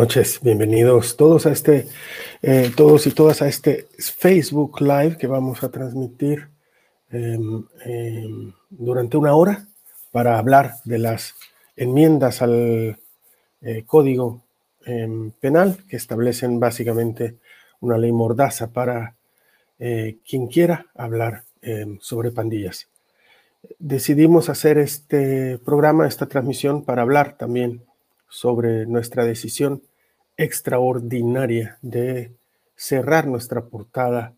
Buenas noches, bienvenidos todos a este, eh, todos y todas a este Facebook Live que vamos a transmitir em, em, durante una hora para hablar de las enmiendas al eh, Código em, Penal que establecen básicamente una ley mordaza para eh, quien quiera hablar sobre pandillas. Decidimos hacer este programa, esta transmisión para hablar también sobre nuestra decisión extraordinaria de cerrar nuestra portada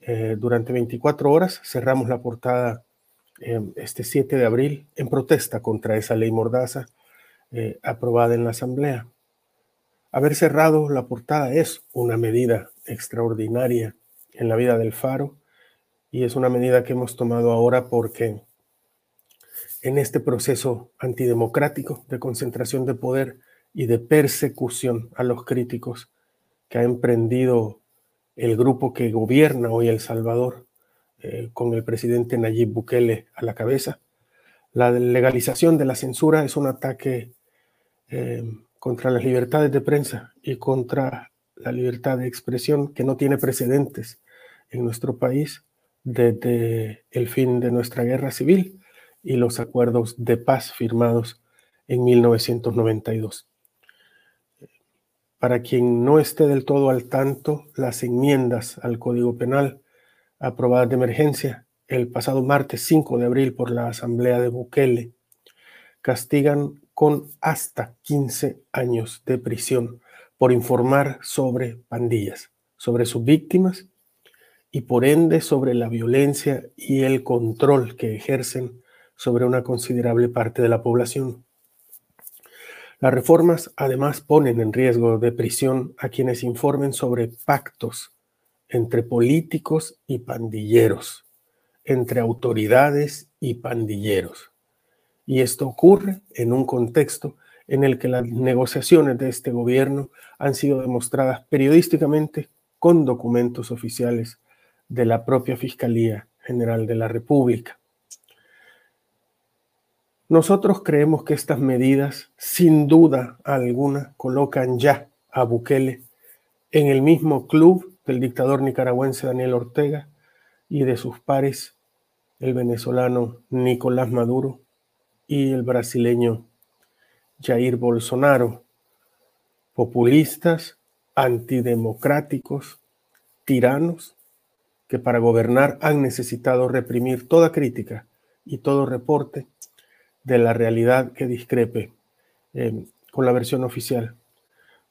eh, durante 24 horas. Cerramos la portada eh, este 7 de abril en protesta contra esa ley mordaza eh, aprobada en la Asamblea. Haber cerrado la portada es una medida extraordinaria en la vida del Faro y es una medida que hemos tomado ahora porque en este proceso antidemocrático de concentración de poder y de persecución a los críticos que ha emprendido el grupo que gobierna hoy El Salvador, eh, con el presidente Nayib Bukele a la cabeza. La legalización de la censura es un ataque eh, contra las libertades de prensa y contra la libertad de expresión que no tiene precedentes en nuestro país desde el fin de nuestra guerra civil y los acuerdos de paz firmados en 1992. Para quien no esté del todo al tanto, las enmiendas al Código Penal aprobadas de emergencia el pasado martes 5 de abril por la Asamblea de Bukele castigan con hasta 15 años de prisión por informar sobre pandillas, sobre sus víctimas y por ende sobre la violencia y el control que ejercen sobre una considerable parte de la población. Las reformas además ponen en riesgo de prisión a quienes informen sobre pactos entre políticos y pandilleros, entre autoridades y pandilleros. Y esto ocurre en un contexto en el que las negociaciones de este gobierno han sido demostradas periodísticamente con documentos oficiales de la propia Fiscalía General de la República. Nosotros creemos que estas medidas, sin duda alguna, colocan ya a Bukele en el mismo club del dictador nicaragüense Daniel Ortega y de sus pares, el venezolano Nicolás Maduro y el brasileño Jair Bolsonaro, populistas, antidemocráticos, tiranos, que para gobernar han necesitado reprimir toda crítica y todo reporte de la realidad que discrepe eh, con la versión oficial.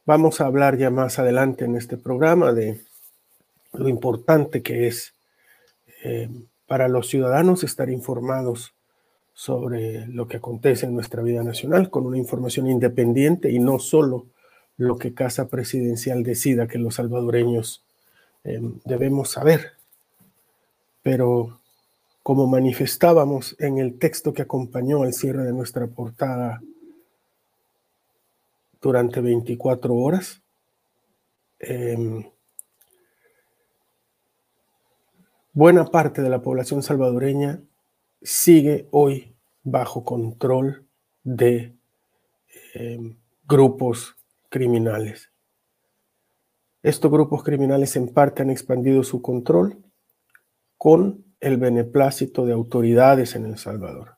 Vamos a hablar ya más adelante en este programa de lo importante que es eh, para los ciudadanos estar informados sobre lo que acontece en nuestra vida nacional con una información independiente y no solo lo que Casa Presidencial decida que los salvadoreños eh, debemos saber. Pero como manifestábamos en el texto que acompañó al cierre de nuestra portada durante 24 horas. Em, buena parte de la población salvadoreña sigue hoy bajo control de em, grupos criminales. Estos grupos criminales en parte han expandido su control con el beneplácito de autoridades en El Salvador.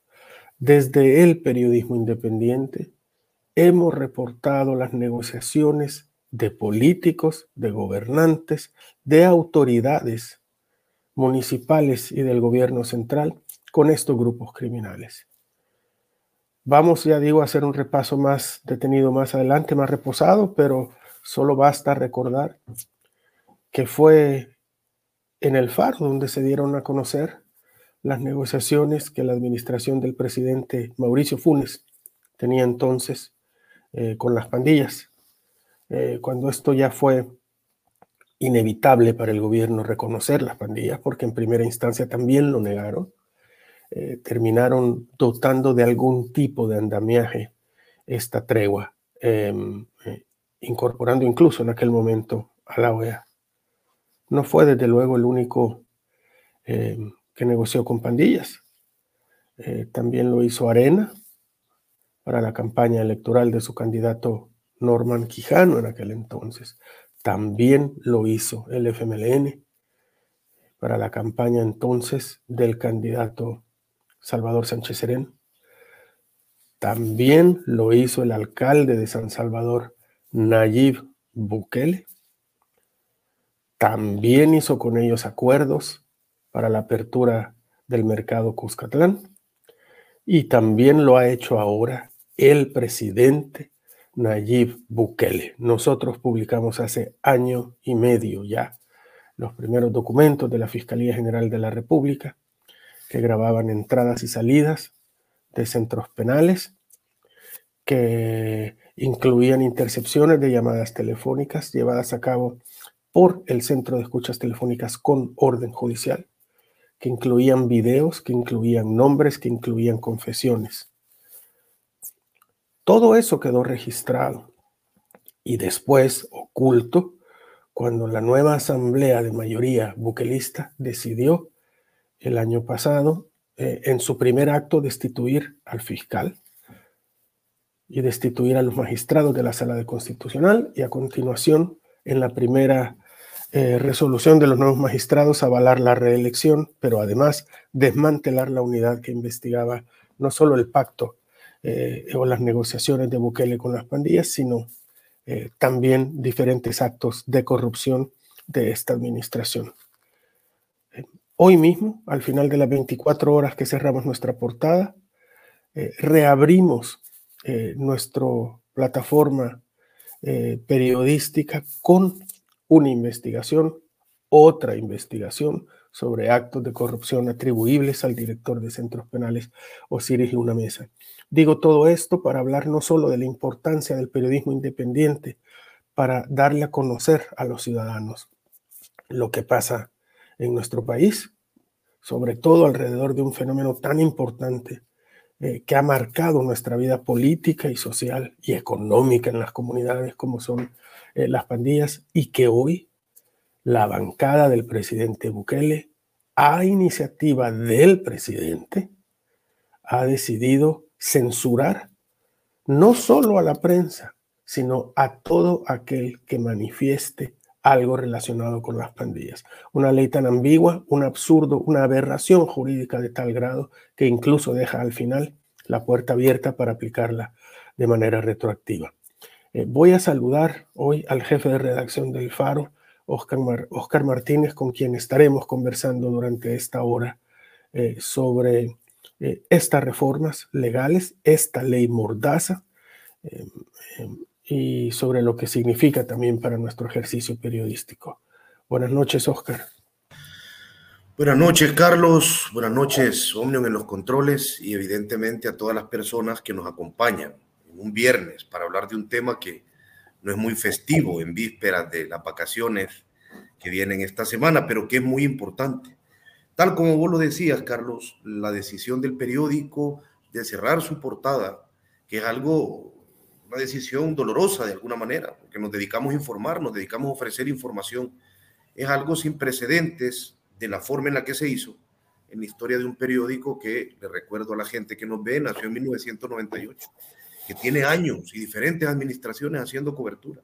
Desde el periodismo independiente hemos reportado las negociaciones de políticos, de gobernantes, de autoridades municipales y del gobierno central con estos grupos criminales. Vamos, ya digo, a hacer un repaso más detenido más adelante, más reposado, pero solo basta recordar que fue en el Faro, donde se dieron a conocer las negociaciones que la administración del presidente Mauricio Funes tenía entonces eh, con las pandillas. Eh, cuando esto ya fue inevitable para el gobierno reconocer las pandillas, porque en primera instancia también lo negaron, eh, terminaron dotando de algún tipo de andamiaje esta tregua, em, incorporando incluso en aquel momento a la OEA. No fue desde luego el único eh, que negoció con pandillas. Eh, también lo hizo Arena para la campaña electoral de su candidato Norman Quijano en aquel entonces. También lo hizo el FMLN para la campaña entonces del candidato Salvador Sánchez Serén. También lo hizo el alcalde de San Salvador, Nayib Bukele. También hizo con ellos acuerdos para la apertura del mercado Cuscatlán. Y también lo ha hecho ahora el presidente Nayib Bukele. Nosotros publicamos hace año y medio ya los primeros documentos de la Fiscalía General de la República que grababan entradas y salidas de centros penales, que incluían intercepciones de llamadas telefónicas llevadas a cabo por el Centro de Escuchas Telefónicas con orden judicial, que incluían videos, que incluían nombres, que incluían confesiones. Todo eso quedó registrado y después oculto cuando la nueva asamblea de mayoría buquelista decidió el año pasado eh, en su primer acto destituir al fiscal y destituir a los magistrados de la sala de constitucional y a continuación en la primera eh, resolución de los nuevos magistrados avalar la reelección, pero además desmantelar la unidad que investigaba no solo el pacto eh, o las negociaciones de Bukele con las pandillas, sino eh, también diferentes actos de corrupción de esta administración. hoy mismo, al final de las 24 horas que cerramos nuestra portada, reabrimos nuestra plataforma periodística con una investigación, otra investigación sobre actos de corrupción atribuibles al director de centros penales Osiris Luna Mesa. Digo todo esto para hablar no solo de la importancia del periodismo independiente, para darle a conocer a los ciudadanos lo que pasa en nuestro país, sobre todo alrededor de un fenómeno tan importante eh, que ha marcado nuestra vida política y social y económica en las comunidades como son eh, las pandillas y que hoy la bancada del presidente Bukele, a iniciativa del presidente, ha decidido censurar no solo a la prensa, sino a todo aquel que manifieste algo relacionado con las pandillas. Una ley tan ambigua, un absurdo, una aberración jurídica de tal grado que incluso deja al final la puerta abierta para aplicarla de manera retroactiva. Eh, voy a saludar hoy al jefe de redacción del Faro, Oscar, Martínez, con quien estaremos conversando durante esta hora eh, sobre eh, estas reformas legales, esta ley mordaza y sobre lo que significa también para nuestro ejercicio periodístico. Buenas noches, Oscar. Buenas noches, Carlos. Buenas noches, Omnium en los controles y evidentemente a todas las personas que nos acompañan un viernes para hablar de un tema que no es muy festivo en vísperas de las vacaciones que vienen esta semana, pero que es muy importante. Tal como vos lo decías, Carlos, la decisión del periódico de cerrar su portada, que es algo, una decisión dolorosa de alguna manera, porque nos dedicamos a informar, nos dedicamos a ofrecer información, es algo sin precedentes de la forma en la que se hizo en la historia de un periódico que, le recuerdo a la gente que nos ve, nació en 1998 que tiene años y diferentes administraciones haciendo cobertura.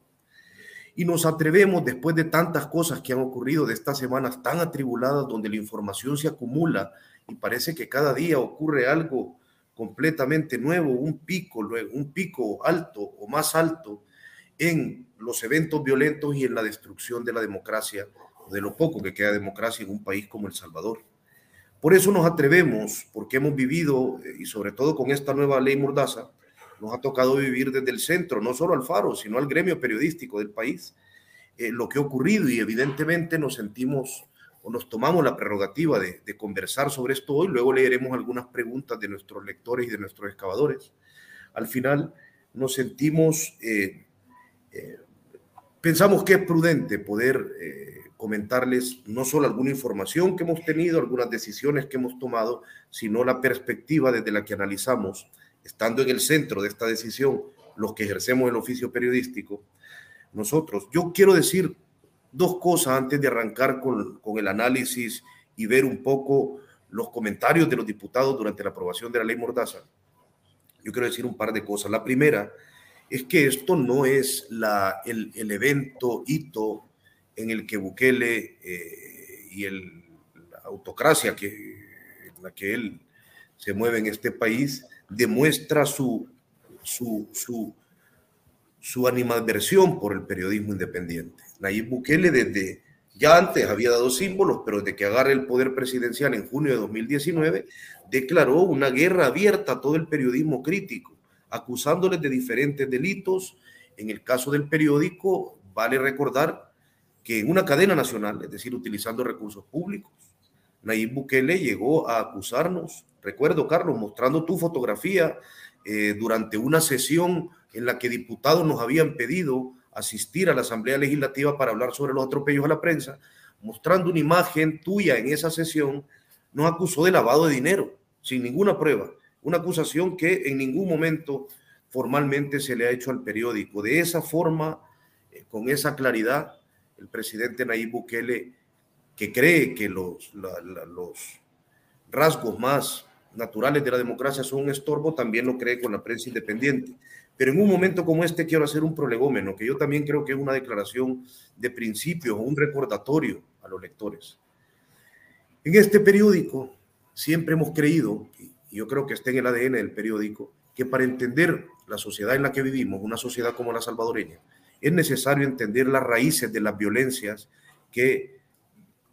Y nos atrevemos, después de tantas cosas que han ocurrido, de estas semanas tan atribuladas, donde la información se acumula y parece que cada día ocurre algo completamente nuevo, un pico, un pico alto o más alto en los eventos violentos y en la destrucción de la democracia, de lo poco que queda democracia en un país como El Salvador. Por eso nos atrevemos, porque hemos vivido, eh, y sobre todo con esta nueva ley Mordaza, nos ha tocado vivir desde el centro, no solo al Faro, sino al gremio periodístico del país, eh, lo que ha ocurrido y evidentemente nos sentimos o nos tomamos la prerrogativa de, conversar sobre esto hoy, luego leeremos algunas preguntas de nuestros lectores y de nuestros excavadores. Al final nos sentimos, eh, eh, pensamos que es prudente poder comentarles no solo alguna información que hemos tenido, algunas decisiones que hemos tomado, sino la perspectiva desde la que analizamos estando en el centro de esta decisión, los que ejercemos el oficio periodístico, nosotros, yo quiero decir dos cosas antes de arrancar con, con el análisis y ver un poco los comentarios de los diputados durante la aprobación de la ley Mordaza. Yo quiero decir un par de cosas. La primera es que esto no es la, el, evento, hito en el que Bukele eh, y el, la autocracia que, en la que él se mueve en este país demuestra su, su, su, su animadversión por el periodismo independiente. Nayib Bukele desde ya antes había dado símbolos, pero desde que agarra el poder presidencial en junio de 2019, declaró una guerra abierta a todo el periodismo crítico, acusándoles de diferentes delitos. En el caso del periódico, vale recordar que en una cadena nacional, es decir, utilizando recursos públicos, Nayib Bukele llegó a acusarnos, recuerdo Carlos, mostrando tu fotografía eh, durante una sesión en la que diputados nos habían pedido asistir a la Asamblea Legislativa para hablar sobre los atropellos a la prensa, mostrando una imagen tuya en esa sesión, nos acusó de lavado de dinero, sin ninguna prueba. Una acusación que en ningún momento formalmente se le ha hecho al periódico. De esa forma, eh, con esa claridad, el presidente Nayib Bukele, que cree que los, los rasgos más naturales de la democracia son un estorbo, también lo cree con la prensa independiente. Pero en un momento como este quiero hacer un prolegómeno, que yo también creo que es una declaración de principios un recordatorio a los lectores. En este periódico siempre hemos creído, y yo creo que está en el ADN del periódico, que para entender la sociedad en la que vivimos, una sociedad como la salvadoreña, es necesario entender las raíces de las violencias que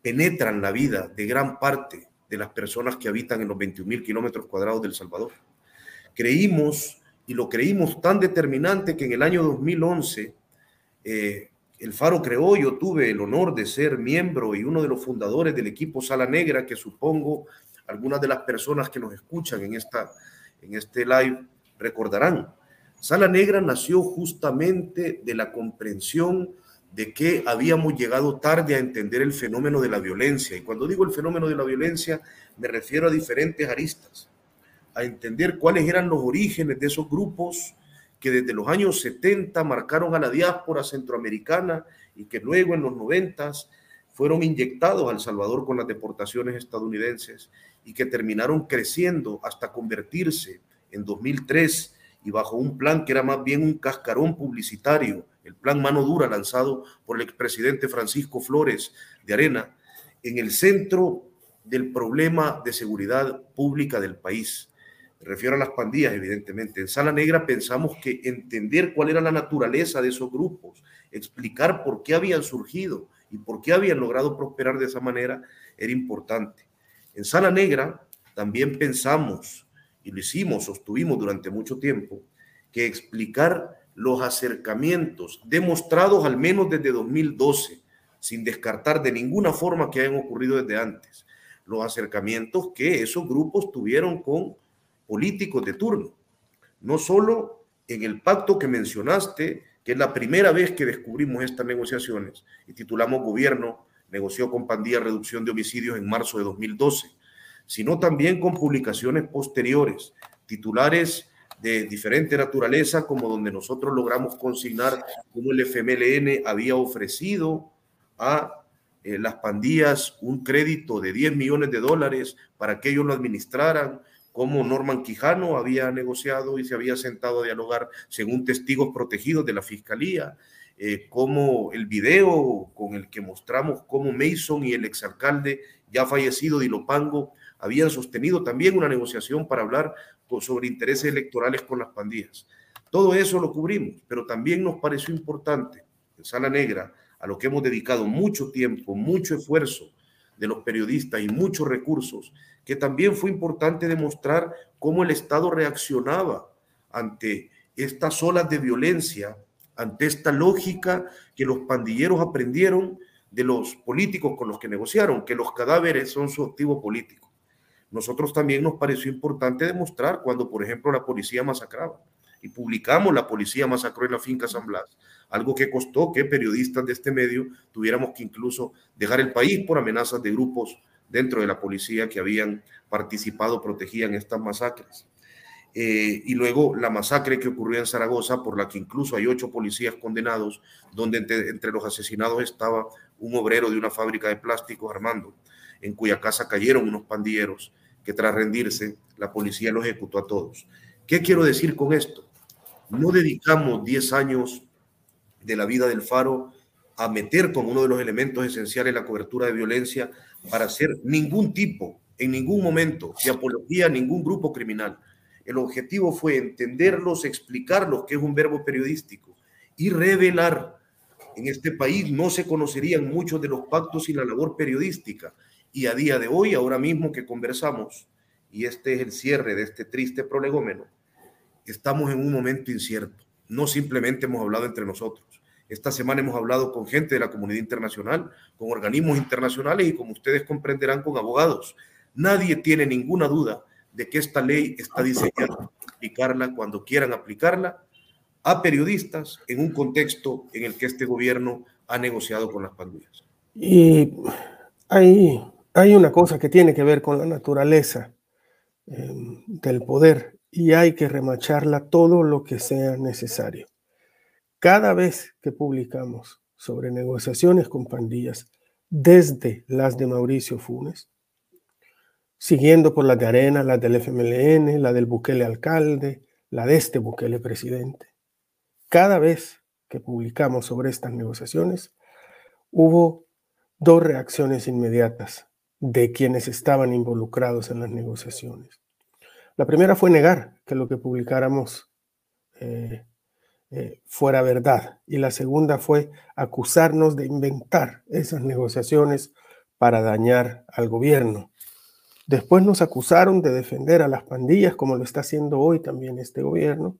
penetran la vida de gran parte de las personas que habitan en los 21 mil kilómetros cuadrados del Salvador. Creímos y lo creímos tan determinante que en el año 2011 eh, el Faro creó, yo tuve el honor de ser miembro y uno de los fundadores del equipo Sala Negra, que supongo algunas de las personas que nos escuchan en, esta, en este live recordarán. Sala Negra nació justamente de la comprensión de que habíamos llegado tarde a entender el fenómeno de la violencia. Y cuando digo el fenómeno de la violencia, me refiero a diferentes aristas a entender cuáles eran los orígenes de esos grupos que desde los años 70 marcaron a la diáspora centroamericana y que luego en los 90 fueron inyectados al Salvador con las deportaciones estadounidenses y que terminaron creciendo hasta convertirse en 2003 y bajo un plan que era más bien un cascarón publicitario, el plan mano dura lanzado por el expresidente Francisco Flores de Arena, en el centro del problema de seguridad pública del país me refiero a las pandillas, evidentemente. En Sala Negra pensamos que entender cuál era la naturaleza de esos grupos, explicar por qué habían surgido y por qué habían logrado prosperar de esa manera era importante. En Sala Negra también pensamos, y lo hicimos, sostuvimos durante mucho tiempo, que explicar los acercamientos demostrados al menos desde 2012, sin descartar de ninguna forma que hayan ocurrido desde antes, los acercamientos que esos grupos tuvieron con políticos de turno. No solo en el pacto que mencionaste, que es la primera vez que descubrimos estas negociaciones y titulamos Gobierno negoció con Pandilla reducción de homicidios en marzo de 2012, sino también con publicaciones posteriores, titulares de diferente naturaleza, como donde nosotros logramos consignar cómo el FMLN había ofrecido a eh, las pandillas un crédito de 10 millones de dólares para que ellos lo administraran, cómo Norman Quijano había negociado y se había sentado a dialogar según testigos protegidos de la fiscalía, eh, como el video con el que mostramos cómo Mason y el exalcalde ya fallecido Dilopango habían sostenido también una negociación para hablar sobre intereses electorales con las pandillas. Todo eso lo cubrimos, pero también nos pareció importante en Sala Negra, a lo que hemos dedicado mucho tiempo, mucho esfuerzo de los periodistas y muchos recursos, que también fue importante demostrar cómo el Estado reaccionaba ante estas olas de violencia, ante esta lógica que los pandilleros aprendieron de los políticos con los que negociaron, que los cadáveres son su activo político. Nosotros también nos pareció importante demostrar cuando, por ejemplo, la policía masacraba y publicamos la policía masacró en la finca San Blas, algo que costó que periodistas de este medio tuviéramos que incluso dejar el país por amenazas de grupos dentro de la policía que habían participado, protegían estas masacres. Eh, y luego la masacre que ocurrió en Zaragoza, por la que incluso hay ocho policías condenados, donde entre, los asesinados estaba un obrero de una fábrica de plásticos, Armando, en cuya casa cayeron unos pandilleros que tras rendirse la policía los ejecutó a todos. ¿Qué quiero decir con esto? no dedicamos 10 años de la vida del Faro a meter como uno de los elementos esenciales la cobertura de violencia para hacer ningún tipo, en ningún momento, de apología a ningún grupo criminal. El objetivo fue entenderlos, explicarlos, que es un verbo periodístico, y revelar. En este país no se conocerían muchos de los pactos y la labor periodística. Y a día de hoy, ahora mismo que conversamos, y este es el cierre de este triste prolegómeno, estamos en un momento incierto. No simplemente hemos hablado entre nosotros esta semana hemos hablado con gente de la comunidad internacional, con organismos internacionales y como ustedes comprenderán con abogados. Nadie tiene ninguna duda de que esta ley está diseñada para aplicarla cuando quieran aplicarla a periodistas en un contexto en el que este gobierno ha negociado con las pandillas. Y hay, hay una cosa que tiene que ver con la naturaleza eh, del poder y hay que remacharla todo lo que sea necesario. Cada vez que publicamos sobre negociaciones con pandillas, desde las de Mauricio Funes, siguiendo por las de Arena, las del FMLN, la del Bukele alcalde, la de este Bukele presidente, cada vez que publicamos sobre estas negociaciones, hubo dos reacciones inmediatas de quienes estaban involucrados en las negociaciones. La primera fue negar que lo que publicáramos eh, eh, fuera verdad. Y la segunda fue acusarnos de inventar esas negociaciones para dañar al gobierno. Después nos acusaron de defender a las pandillas, como lo está haciendo hoy también este gobierno,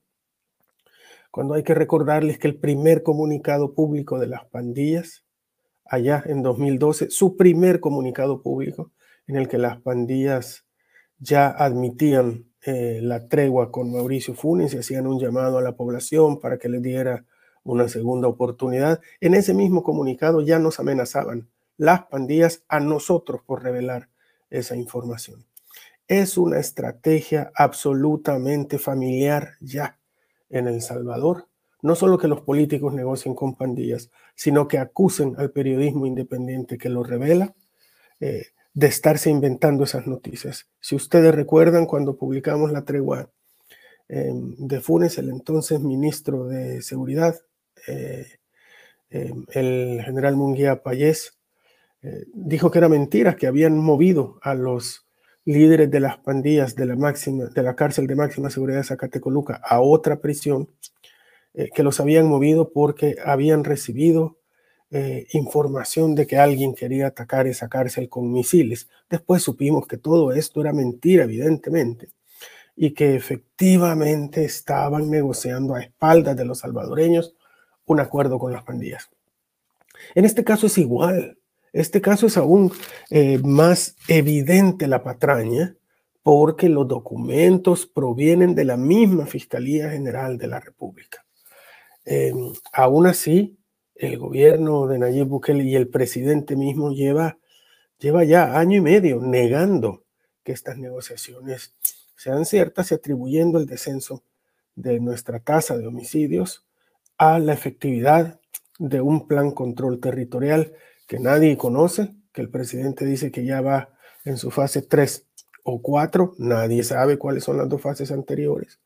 cuando hay que recordarles que el primer comunicado público de las pandillas, allá en 2012, su primer comunicado público en el que las pandillas ya admitían eh, la tregua con Mauricio Funes y hacían un llamado a la población para que le diera una segunda oportunidad. En ese mismo comunicado ya nos amenazaban las pandillas a nosotros por revelar esa información. Es una estrategia absolutamente familiar ya en El Salvador. No solo que los políticos negocien con pandillas, sino que acusen al periodismo independiente que lo revela. Eh, de estarse inventando esas noticias. Si ustedes recuerdan cuando publicamos la tregua em, de Funes, el entonces ministro de Seguridad, eh, em, el general Munguía Payés, eh, dijo que era mentira, que habían movido a los líderes de las pandillas de la, máxima, de la cárcel de máxima seguridad de Zacatecoluca a otra prisión, eh, que los habían movido porque habían recibido eh, información de que alguien quería atacar esa cárcel con misiles. Después supimos que todo esto era mentira, evidentemente, y que efectivamente estaban negociando a espaldas de los salvadoreños un acuerdo con las pandillas. En este caso es igual. Este caso es aún eh, más evidente la patraña porque los documentos provienen de la misma Fiscalía General de la República. Eh, aún así, el gobierno de Nayib Bukele y el presidente mismo lleva, lleva ya año y medio negando que estas negociaciones sean ciertas y atribuyendo el descenso de nuestra tasa de homicidios a la efectividad de un plan control territorial que nadie conoce, que el presidente dice que ya va en su fase 3 o 4, nadie sabe cuáles son las dos fases anteriores,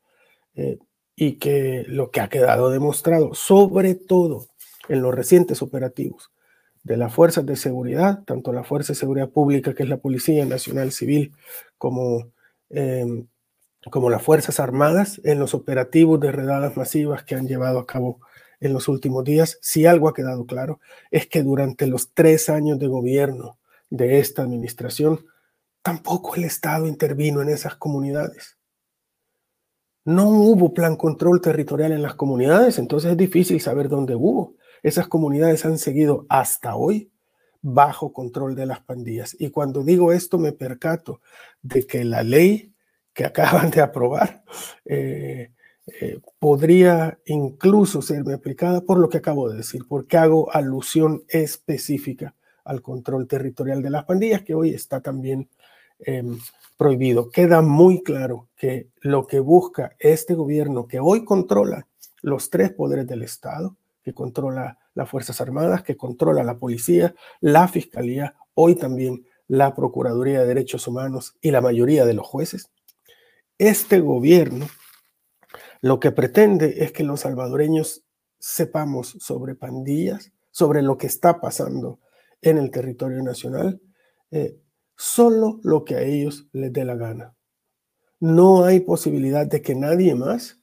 eh, y que lo que ha quedado demostrado, sobre todo en los recientes operativos de las fuerzas de seguridad, tanto la Fuerza de Seguridad Pública, que es la Policía Nacional Civil, como, em, como las Fuerzas Armadas, en los operativos de redadas masivas que han llevado a cabo en los últimos días, si algo ha quedado claro, es que durante los tres años de gobierno de esta administración, tampoco el Estado intervino en esas comunidades. No hubo plan control territorial en las comunidades, entonces es difícil saber dónde hubo. Esas comunidades han seguido hasta hoy bajo control de las pandillas. Y cuando digo esto me percato de que la ley que acaban de aprobar eh, eh, podría incluso serme aplicada por lo que acabo de decir, porque hago alusión específica al control territorial de las pandillas, que hoy está también em, prohibido. Queda muy claro que lo que busca este gobierno, que hoy controla los tres poderes del Estado, que controla las Fuerzas Armadas, que controla la policía, la Fiscalía, hoy también la Procuraduría de Derechos Humanos y la mayoría de los jueces. Este gobierno lo que pretende es que los salvadoreños sepamos sobre pandillas, sobre lo que está pasando en el territorio nacional, eh, solo lo que a ellos les dé la gana. No hay posibilidad de que nadie más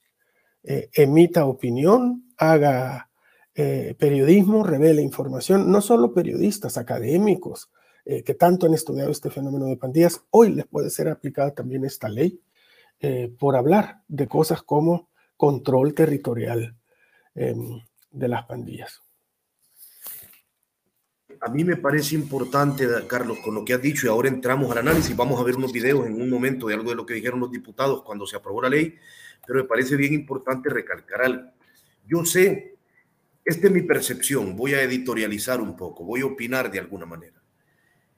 eh, emita opinión, haga eh, periodismo, revele información, no solo periodistas, académicos, que tanto han estudiado este fenómeno de pandillas, hoy les puede ser aplicada también esta ley por hablar de cosas como control territorial em, de las pandillas a mí me parece importante, Carlos, con lo que has dicho, y ahora entramos al análisis, vamos a ver unos videos en un momento de algo de lo que dijeron los diputados cuando se aprobó la ley, pero me parece bien importante recalcar algo. Yo sé, esta es mi percepción, voy a editorializar un poco, voy a opinar de alguna manera.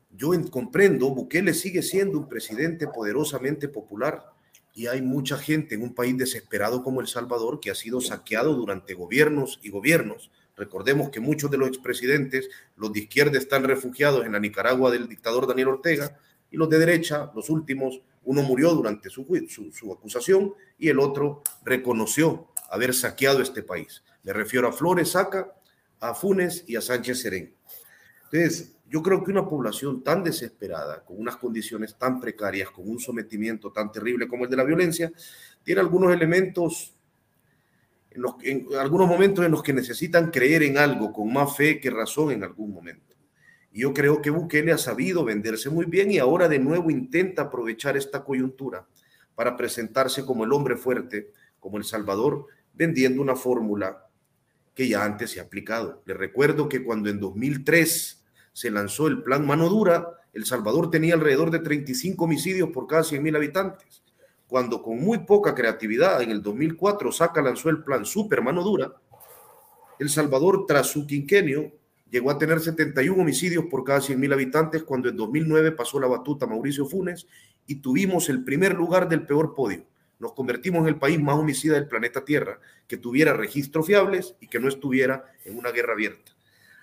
Yo comprendo, Bukele sigue siendo un presidente poderosamente popular y hay mucha gente en un país desesperado como El Salvador que ha sido saqueado durante gobiernos y gobiernos Recordemos que muchos de los expresidentes, los de izquierda, están refugiados en la Nicaragua del dictador Daniel Ortega y los de derecha, los últimos, uno murió durante su, su, acusación y el otro reconoció haber saqueado este país. Me refiero a Flores Saca, a Funes y a Sánchez Serén. Entonces, yo creo que una población tan desesperada, con unas condiciones tan precarias, con un sometimiento tan terrible como el de la violencia, tiene algunos elementos en, algunos momentos en los que necesitan creer en algo con más fe que razón en algún momento. Y yo creo que Bukele ha sabido venderse muy bien y ahora de nuevo intenta aprovechar esta coyuntura para presentarse como el hombre fuerte, como el Salvador, vendiendo una fórmula que ya antes se ha aplicado. Le recuerdo que cuando en 2003 se lanzó el plan Mano Dura, El Salvador tenía alrededor de 35 homicidios por cada 100 mil habitantes cuando con muy poca creatividad en el 2004 Saca lanzó el plan Super Mano Dura, El Salvador tras su quinquenio llegó a tener 71 homicidios por cada 100.000 habitantes cuando en 2009 pasó la batuta Mauricio Funes y tuvimos el primer lugar del peor podio. Nos convertimos en el país más homicida del planeta Tierra, que tuviera registros fiables y que no estuviera en una guerra abierta.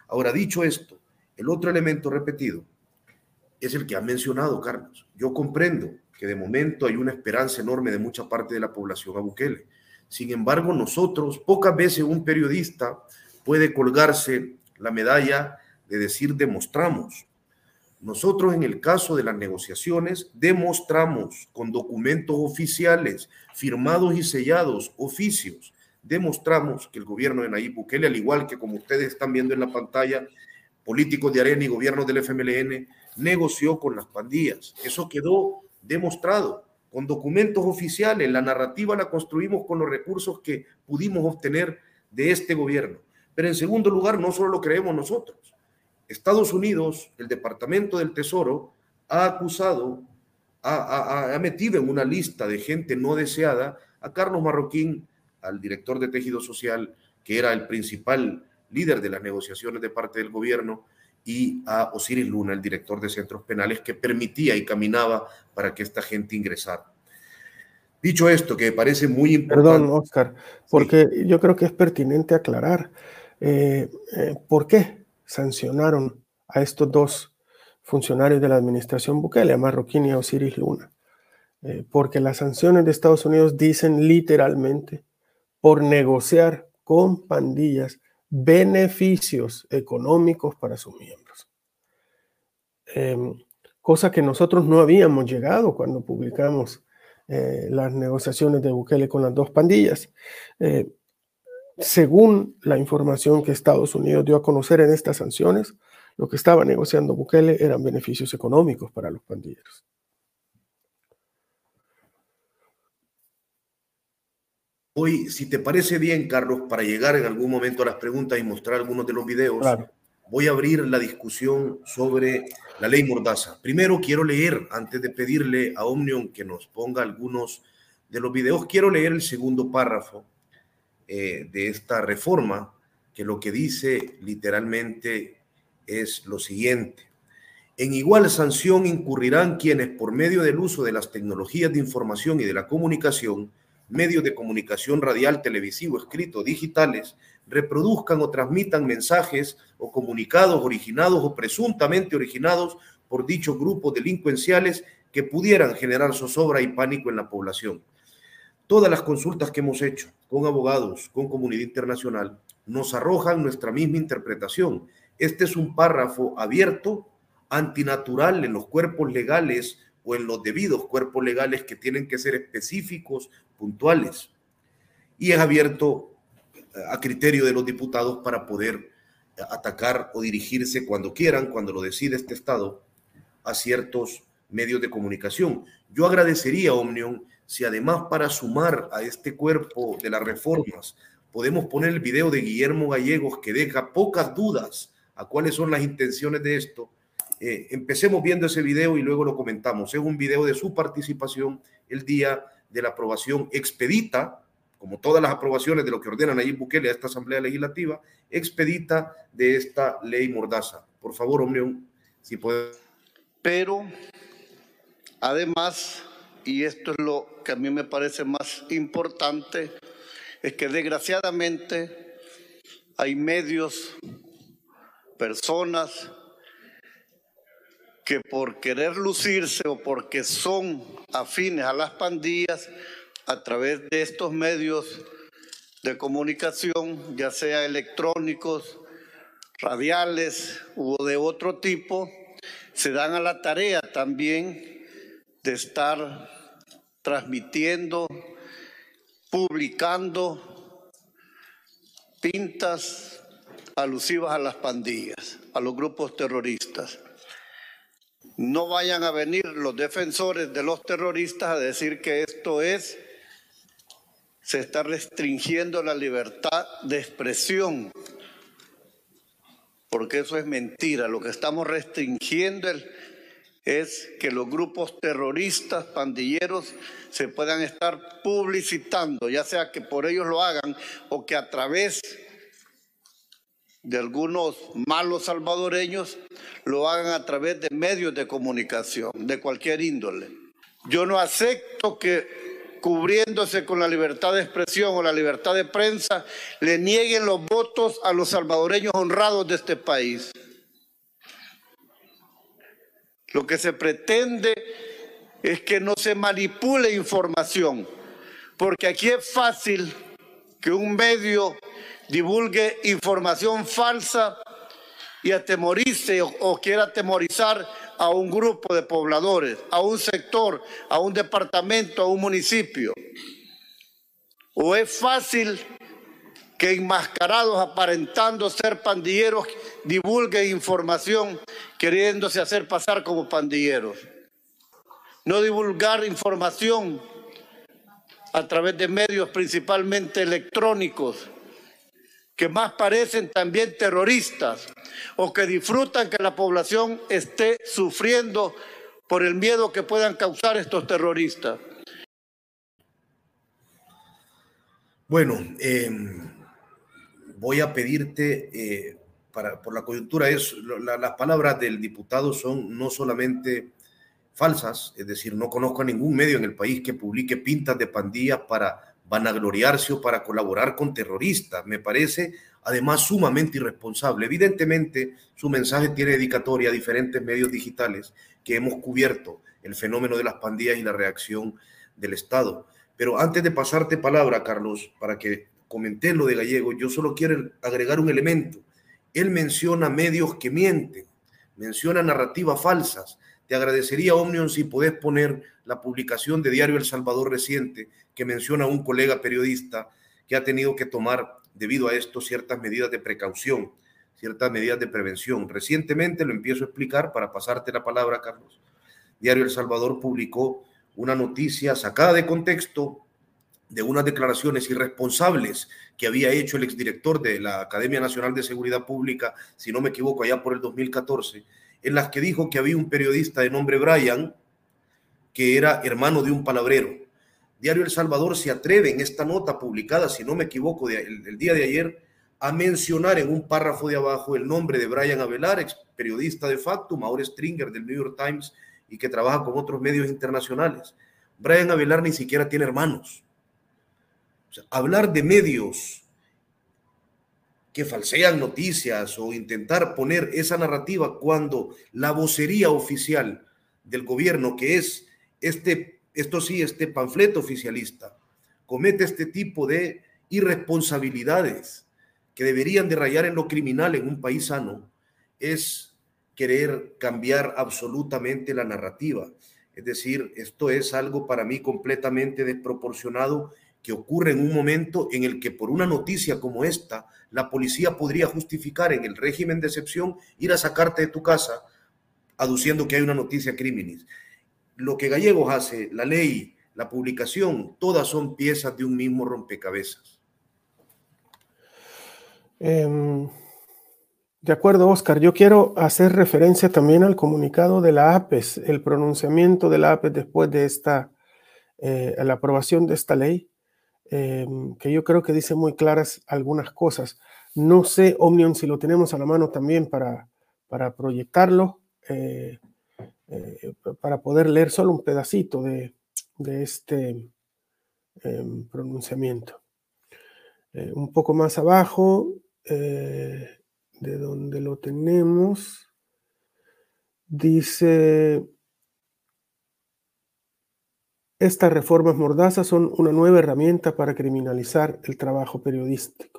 Ahora, dicho esto, el otro elemento repetido es el que ha mencionado Carlos. Yo comprendo que de momento hay una esperanza enorme de mucha parte de la población a Bukele. Sin embargo, nosotros, pocas veces un periodista puede colgarse la medalla de decir demostramos. Nosotros en el caso de las negociaciones demostramos con documentos oficiales, firmados y sellados, oficios, demostramos que el gobierno de Nayib Bukele, al igual que como ustedes están viendo en la pantalla, políticos de Arena y gobiernos del FMLN, negoció con las pandillas. Eso quedó demostrado con documentos oficiales. La narrativa la construimos con los recursos que pudimos obtener de este gobierno. Pero en segundo lugar, no solo lo creemos nosotros. Estados Unidos, el Departamento del Tesoro, ha acusado, ha, ha metido en una lista de gente no deseada a Carlos Marroquín, al director de Tejido Social, que era el principal líder de las negociaciones de parte del gobierno, y a Osiris Luna, el director de centros penales, que permitía y caminaba para que esta gente ingresara. Dicho esto, que me parece muy importante. Perdón, Oscar, porque yo creo que es pertinente aclarar eh, eh, por qué sancionaron a estos dos funcionarios de la administración Bukele, a Marroquín y a Osiris Luna. Eh, porque las sanciones de Estados Unidos dicen literalmente por negociar con pandillas beneficios económicos para sus miembros. Em, cosa que nosotros no habíamos llegado cuando publicamos eh, las negociaciones de Bukele con las dos pandillas. Eh, según la información que Estados Unidos dio a conocer en estas sanciones, lo que estaba negociando Bukele eran beneficios económicos para los pandilleros. Hoy, si te parece bien, Carlos, para llegar en algún momento a las preguntas y mostrar algunos de los videos, voy a abrir la discusión sobre la ley Mordaza. Primero quiero leer, antes de pedirle a Omnium que nos ponga algunos de los videos, quiero leer el segundo párrafo eh, de esta reforma, que lo que dice literalmente es lo siguiente. En igual sanción incurrirán quienes por medio del uso de las tecnologías de información y de la comunicación medios de comunicación radial, televisivo, escrito, digitales, reproduzcan o transmitan mensajes o comunicados originados o presuntamente originados por dichos grupos delincuenciales que pudieran generar zozobra y pánico en la población. Todas las consultas que hemos hecho con abogados, con comunidad internacional, nos arrojan nuestra misma interpretación. Este es un párrafo abierto, antinatural en los cuerpos legales o en los debidos cuerpos legales que tienen que ser específicos, puntuales. Y es abierto a criterio de los diputados para poder atacar o dirigirse cuando quieran, cuando lo decide este Estado, a ciertos medios de comunicación. Yo agradecería, Omnium, si además para sumar a este cuerpo de las reformas podemos poner el video de Guillermo Gallegos que deja pocas dudas a cuáles son las intenciones de esto. Eh, empecemos viendo ese video y luego lo comentamos. Es un video de su participación el día de la aprobación expedita, como todas las aprobaciones de lo que ordenan ahí Bukele a esta Asamblea Legislativa, expedita de esta ley Mordaza. Por favor, Omnium, si puede. Pero, además, y esto es lo que a mí me parece más importante, es que desgraciadamente hay medios, personas que por querer lucirse o porque son afines a las pandillas, a través de estos medios de comunicación, ya sea electrónicos, radiales o de otro tipo, se dan a la tarea también de estar transmitiendo, publicando pintas alusivas a las pandillas, a los grupos terroristas. No vayan a venir los defensores de los terroristas a decir que esto es, se está restringiendo la libertad de expresión, porque eso es mentira. Lo que estamos restringiendo es que los grupos terroristas, pandilleros, se puedan estar publicitando, ya sea que por ellos lo hagan o que a través algunos malos salvadoreños lo hagan a través de medios de comunicación, de cualquier índole. Yo no acepto que cubriéndose con la libertad de expresión o la libertad de prensa, le nieguen los votos a los salvadoreños honrados de este país. Lo que se pretende es que no se manipule información, porque aquí es fácil que un medio divulgue información falsa y atemorice o, quiera atemorizar a un grupo de pobladores, a un sector, a un departamento, a un municipio. O es fácil que enmascarados aparentando ser pandilleros divulguen información queriéndose hacer pasar como pandilleros. No divulgar información a través de medios principalmente electrónicos que más parecen también terroristas o que disfrutan que la población esté sufriendo por el miedo que puedan causar estos terroristas. Bueno, eh, voy a pedirte, eh, para, por la coyuntura, es, las palabras del diputado son no solamente falsas, es decir, no conozco a ningún medio en el país que publique pintas de pandillas para vanagloriarse o para colaborar con terroristas. Me parece además sumamente irresponsable. Evidentemente, su mensaje tiene dedicatoria a diferentes medios digitales que hemos cubierto el fenómeno de las pandillas y la reacción del Estado. Pero antes de pasarte palabra, Carlos, para que comenté lo de Gallego, yo solo quiero agregar un elemento. Él menciona medios que mienten, menciona narrativas falsas. Te agradecería, Omnion, si podés poner la publicación de Diario El Salvador reciente que menciona a un colega periodista que ha tenido que tomar, debido a esto, ciertas medidas de precaución, ciertas medidas de prevención. Recientemente lo empiezo a explicar para pasarte la palabra, Carlos. Diario El Salvador publicó una noticia sacada de contexto de unas declaraciones irresponsables que había hecho el exdirector de la Academia Nacional de Seguridad Pública, si no me equivoco, allá por el 2014, en las que dijo que había un periodista de nombre Brian, que era hermano de un palabrero. Diario El Salvador se atreve en esta nota publicada, si no me equivoco, el, día de ayer, a mencionar en un párrafo de abajo el nombre de Brian Avelar, ex periodista de facto, Mauro Stringer del New York Times y que trabaja con otros medios internacionales. Brian Avelar ni siquiera tiene hermanos hablar de medios que falsean noticias o intentar poner esa narrativa cuando la vocería oficial del gobierno, que es este, esto sí, este panfleto oficialista, comete este tipo de irresponsabilidades que deberían de rayar en lo criminal en un país sano, es querer cambiar absolutamente la narrativa. Es decir, esto es algo para mí completamente desproporcionado que ocurre en un momento en el que por una noticia como esta, la policía podría justificar en el régimen de excepción ir a sacarte de tu casa aduciendo que hay una noticia crímenes. Lo que Gallegos hace, la ley, la publicación, todas son piezas de un mismo rompecabezas. Em, de acuerdo, Oscar. Yo quiero hacer referencia también al comunicado de la APES, el pronunciamiento de la APES después de esta, eh, la aprobación de esta ley, em, que yo creo que dice muy claras algunas cosas. No sé, Omnium, si lo tenemos a la mano también para, para proyectarlo, eh, eh, para poder leer solo un pedacito de, este em, pronunciamiento. un poco más abajo de donde lo tenemos, dice, estas reformas mordazas son una nueva herramienta para criminalizar el trabajo periodístico.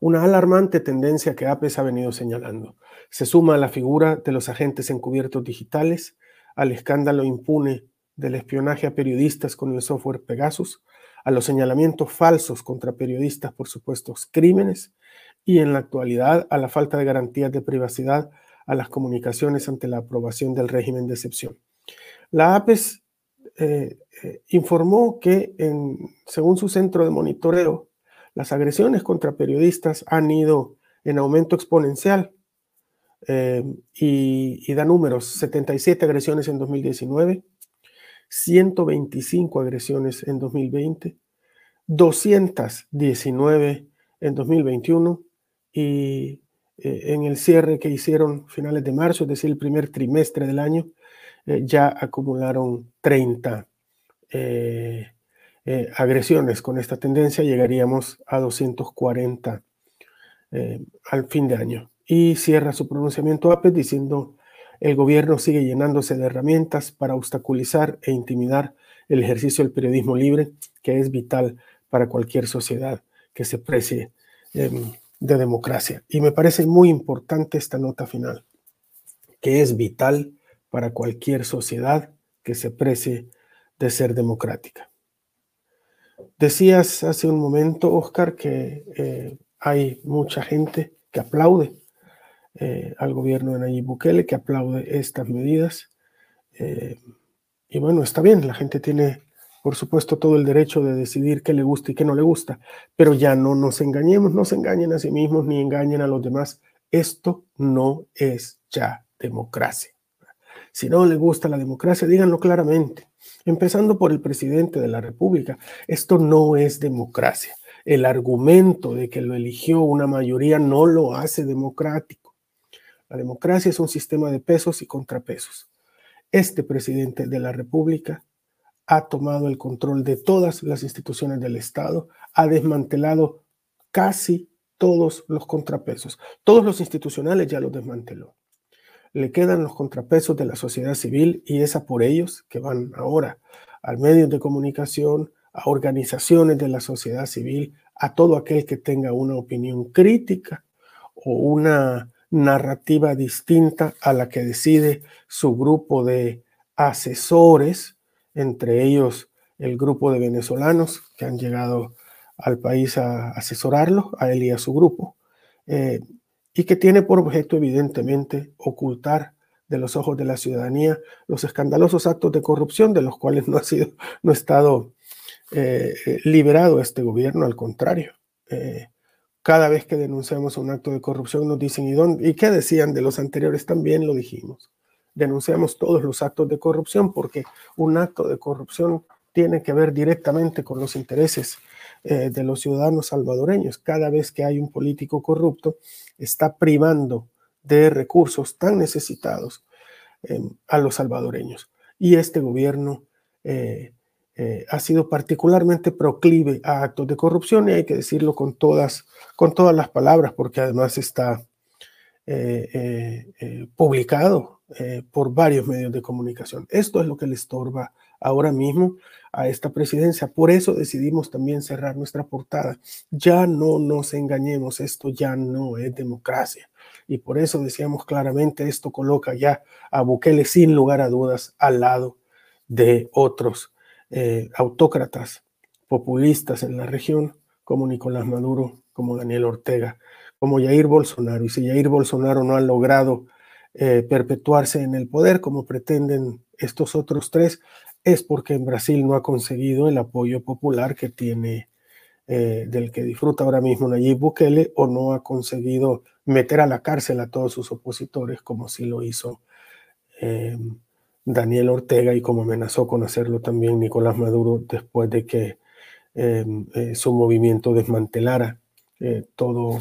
Una alarmante tendencia que APES ha venido señalando. Se suma a la figura de los agentes encubiertos digitales, al escándalo impune del espionaje a periodistas con el software Pegasus, a los señalamientos falsos contra periodistas por supuestos crímenes y en la actualidad a la falta de garantías de privacidad a las comunicaciones ante la aprobación del régimen de excepción. La APES eh, eh, informó que, según su centro de monitoreo, las agresiones contra periodistas han ido en aumento exponencial eh, y, da números, 77 agresiones en 2019, 125 agresiones en 2020, 219 en 2021 y eh, en el cierre que hicieron finales de marzo, es decir, el primer trimestre del año, eh, ya acumularon 30 eh, agresiones. Con esta tendencia llegaríamos a 240 al fin de año. Y cierra su pronunciamiento APES diciendo, el gobierno sigue llenándose de herramientas para obstaculizar e intimidar el ejercicio del periodismo libre, que es vital para cualquier sociedad que se precie em, de democracia. Y me parece muy importante esta nota final, que es vital para cualquier sociedad que se precie de ser democrática. Decías hace un momento, Oscar, que eh, hay mucha gente que aplaude eh, al gobierno de Nayib Bukele, que aplaude estas medidas. Eh, y bueno, está bien, la gente tiene por supuesto, todo el derecho de decidir qué le gusta y qué no le gusta, pero ya no nos engañemos, no se engañen a sí mismos ni engañen a los demás. Esto no es ya democracia. Si no le gusta la democracia, díganlo claramente, empezando por el presidente de la República. Esto no es democracia. El argumento de que lo eligió una mayoría no lo hace democrático. La democracia es un sistema de pesos y contrapesos. Este presidente de la República ha tomado el control de todas las instituciones del Estado, ha desmantelado casi todos los contrapesos. Todos los institucionales ya los desmanteló. Le quedan los contrapesos de la sociedad civil y es a por ellos que van ahora al medios de comunicación, a organizaciones de la sociedad civil, a todo aquel que tenga una opinión crítica o una narrativa distinta a la que decide su grupo de asesores entre ellos el grupo de venezolanos que han llegado al país a asesorarlo, a él y a su grupo, eh, y que tiene por objeto evidentemente ocultar de los ojos de la ciudadanía los escandalosos actos de corrupción de los cuales no ha sido, no ha estado eh, eh, liberado este gobierno, al contrario. cada vez que denunciamos un acto de corrupción nos dicen, ¿y, dónde, ¿y qué decían de los anteriores? También lo dijimos denunciamos todos los actos de corrupción porque un acto de corrupción tiene que ver directamente con los intereses eh, de los ciudadanos salvadoreños. Cada vez que hay un político corrupto, está privando de recursos tan necesitados em, a los salvadoreños. Y este gobierno eh, eh, ha sido particularmente proclive a actos de corrupción y hay que decirlo con todas, con todas las palabras porque además está publicado por varios medios de comunicación. Esto es lo que le estorba ahora mismo a esta presidencia. Por eso decidimos también cerrar nuestra portada. Ya no nos engañemos, esto ya no es democracia. Y por eso decíamos claramente, esto coloca ya a Bukele sin lugar a dudas al lado de otros eh, autócratas populistas en la región, como Nicolás Maduro, como Daniel Ortega, como Jair Bolsonaro. Y si Jair Bolsonaro no ha logrado eh, perpetuarse en el poder, como pretenden estos otros tres, es porque en Brasil no ha conseguido el apoyo popular que tiene, eh, del que disfruta ahora mismo Nayib Bukele, o no ha conseguido meter a la cárcel a todos sus opositores, como sí lo hizo eh, Daniel Ortega y como amenazó con hacerlo también Nicolás Maduro después de que su movimiento desmantelara todo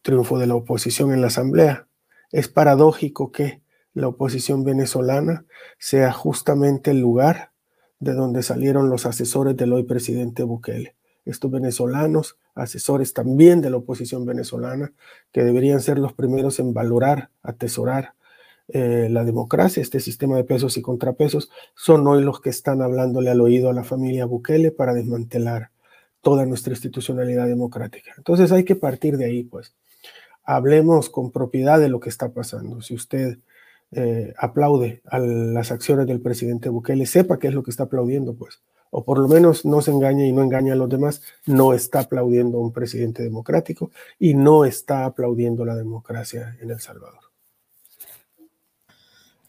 triunfo de la oposición en la Asamblea. Es paradójico que la oposición venezolana sea justamente el lugar de donde salieron los asesores del hoy presidente Bukele. Estos venezolanos, asesores también de la oposición venezolana, que deberían ser los primeros en valorar, atesorar eh, la democracia, este sistema de pesos y contrapesos, son hoy los que están hablándole al oído a la familia Bukele para desmantelar toda nuestra institucionalidad democrática. Entonces hay que partir de ahí, pues hablemos con propiedad de lo que está pasando. Si usted eh, aplaude a las acciones del presidente Bukele, sepa qué es lo que está aplaudiendo, pues. O por lo menos no se engañe y no engañe a los demás, no está aplaudiendo a un presidente democrático y no está aplaudiendo la democracia en El Salvador.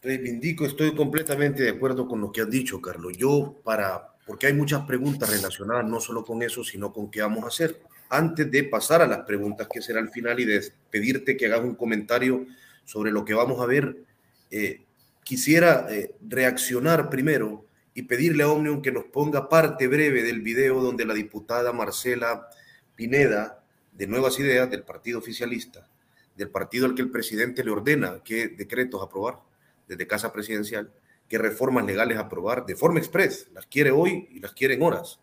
Reivindico, estoy completamente de acuerdo con lo que has dicho, Carlos. Yo, para, porque hay muchas preguntas relacionadas no solo con eso, sino con qué vamos a hacer antes de pasar a las preguntas, que será al final, y de pedirte que hagas un comentario sobre lo que vamos a ver, eh, quisiera eh, reaccionar primero y pedirle a Omnium que nos ponga parte breve del video donde la diputada Marcela Pineda, de Nuevas Ideas, del partido oficialista, del partido al que el presidente le ordena qué decretos aprobar desde Casa Presidencial, qué reformas legales aprobar de forma express, las quiere hoy y las quiere en horas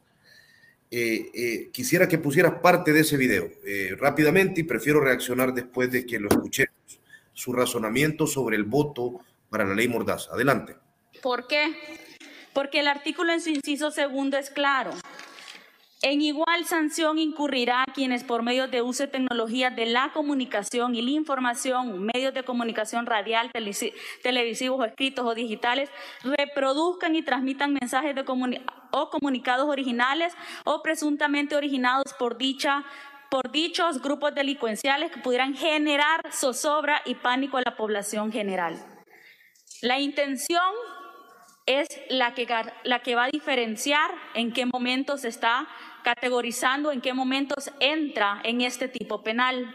eh, eh, quisiera que pusieras parte de ese video rápidamente y prefiero reaccionar después de que lo escuchemos. Su razonamiento sobre el voto para la ley Mordaza. Adelante. ¿Por qué? Porque el artículo en su inciso segundo es claro. En igual sanción incurrirá quienes por medio de uso de tecnologías de la comunicación y la información, medios de comunicación radial, televisivos escritos o digitales, reproduzcan y transmitan mensajes de o comunicados originales o presuntamente originados por dicha por dichos grupos delincuenciales que pudieran generar zozobra y pánico a la población general. La intención es la que, va a diferenciar en qué momentos está categorizando en qué momentos entra en este tipo penal.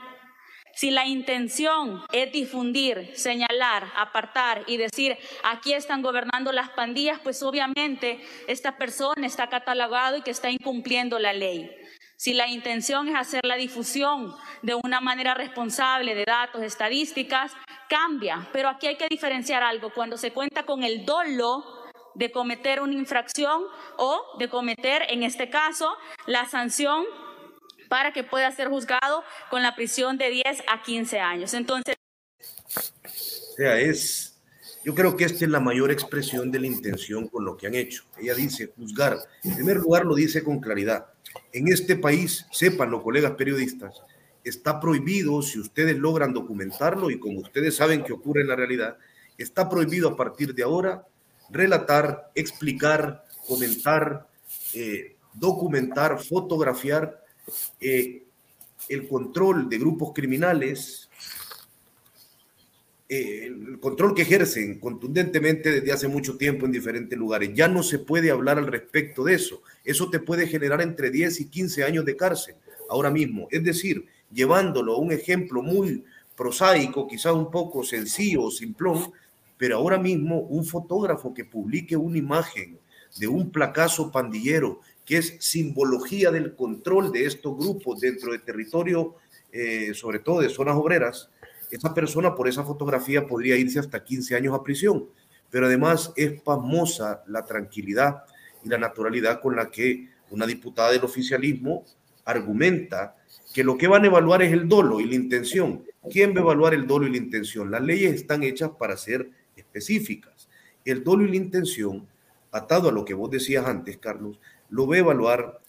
Si la intención es difundir, señalar, apartar y decir, aquí están gobernando las pandillas, pues obviamente esta persona está catalogado y que está incumpliendo la ley. Si la intención es hacer la difusión de una manera responsable de datos, estadísticas, cambia. Pero aquí hay que diferenciar algo. Cuando se cuenta con el dolo de cometer una infracción o de cometer, en este caso, la sanción para que pueda ser juzgado con la prisión de 10 a 15 años. Entonces... O sea, es, yo creo que esta es la mayor expresión de la intención con lo que han hecho. Ella dice juzgar. En primer lugar, lo dice con claridad. En este país, sepan los colegas periodistas, está prohibido, si ustedes logran documentarlo y como ustedes saben que ocurre en la realidad, está prohibido a partir de ahora relatar, explicar, comentar, eh, documentar, fotografiar eh, el control de grupos criminales, eh, el control que ejercen contundentemente desde hace mucho tiempo en diferentes lugares. Ya no se puede hablar al respecto de eso. Eso te puede generar entre 10 y 15 años de cárcel ahora mismo. Es decir, llevándolo a un ejemplo muy prosaico, quizás un poco sencillo o simplón, pero ahora mismo un fotógrafo que publique una imagen de un placazo pandillero, que es simbología del control de estos grupos dentro del territorio, eh, sobre todo de zonas obreras, esa persona por esa fotografía podría irse hasta 15 años a prisión. Pero además es pasmosa la tranquilidad y la naturalidad con la que una diputada del oficialismo argumenta que lo que van a evaluar es el dolo y la intención. ¿Quién va a evaluar el dolo y la intención? Las leyes están hechas para ser específicas. El dolo y la intención atado a lo que vos decías antes, Carlos, lo va a evaluar,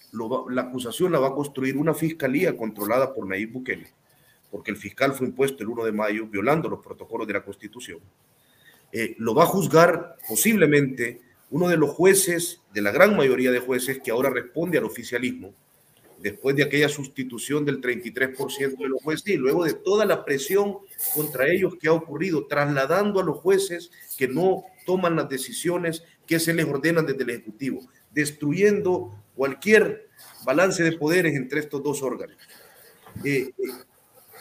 la acusación la va a construir una fiscalía controlada por Nayib Bukele, porque el fiscal fue impuesto el 1 de mayo violando los protocolos de la Constitución. Eh, lo va a juzgar posiblemente uno de los jueces, de la gran mayoría de jueces que ahora responde al oficialismo, después de aquella sustitución del 33% de los jueces y luego de toda la presión contra ellos que ha ocurrido, trasladando a los jueces que no toman las decisiones que se les ordenan desde el Ejecutivo, destruyendo cualquier balance de poderes entre estos dos órganos. Eh, eh,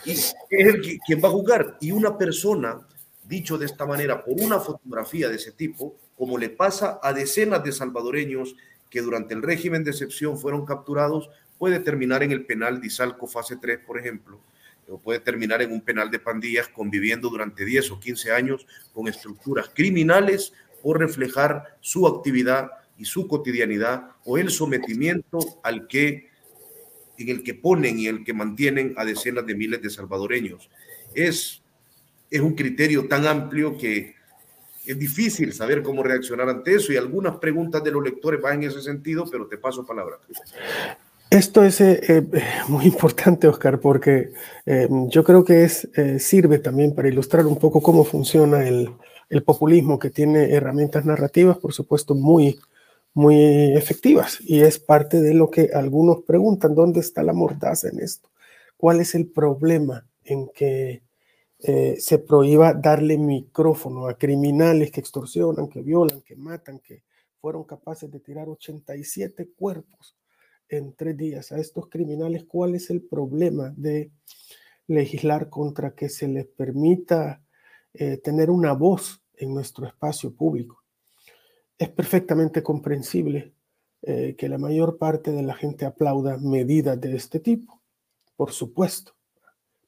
y es el quien va a juzgar. Y una persona, dicho de esta manera, por una fotografía de ese tipo, como le pasa a decenas de salvadoreños que durante el régimen de excepción fueron capturados, puede terminar en el penal de Izalco fase 3, por ejemplo, o puede terminar en un penal de pandillas conviviendo durante 10 o 15 años con estructuras criminales por reflejar su actividad y su cotidianidad o el sometimiento al que en el que ponen y el que mantienen a decenas de miles de salvadoreños. Es, es un criterio tan amplio que es difícil saber cómo reaccionar ante eso y algunas preguntas de los lectores van en ese sentido, pero te paso palabra. Esto es eh, eh, muy importante, Oscar, porque eh, yo creo que es, sirve también para ilustrar un poco cómo funciona el, el, populismo, que tiene herramientas narrativas, por supuesto, muy, muy efectivas. Y es parte de lo que algunos preguntan, ¿dónde está la mordaza en esto? ¿Cuál es el problema en que se prohíba darle micrófono a criminales que extorsionan, que violan, que matan, que fueron capaces de tirar 87 cuerpos? en tres días a estos criminales, ¿cuál es el problema de legislar contra que se les permita eh, tener una voz en nuestro espacio público? Es perfectamente comprensible eh, que la mayor parte de la gente aplauda medidas de este tipo. Por supuesto,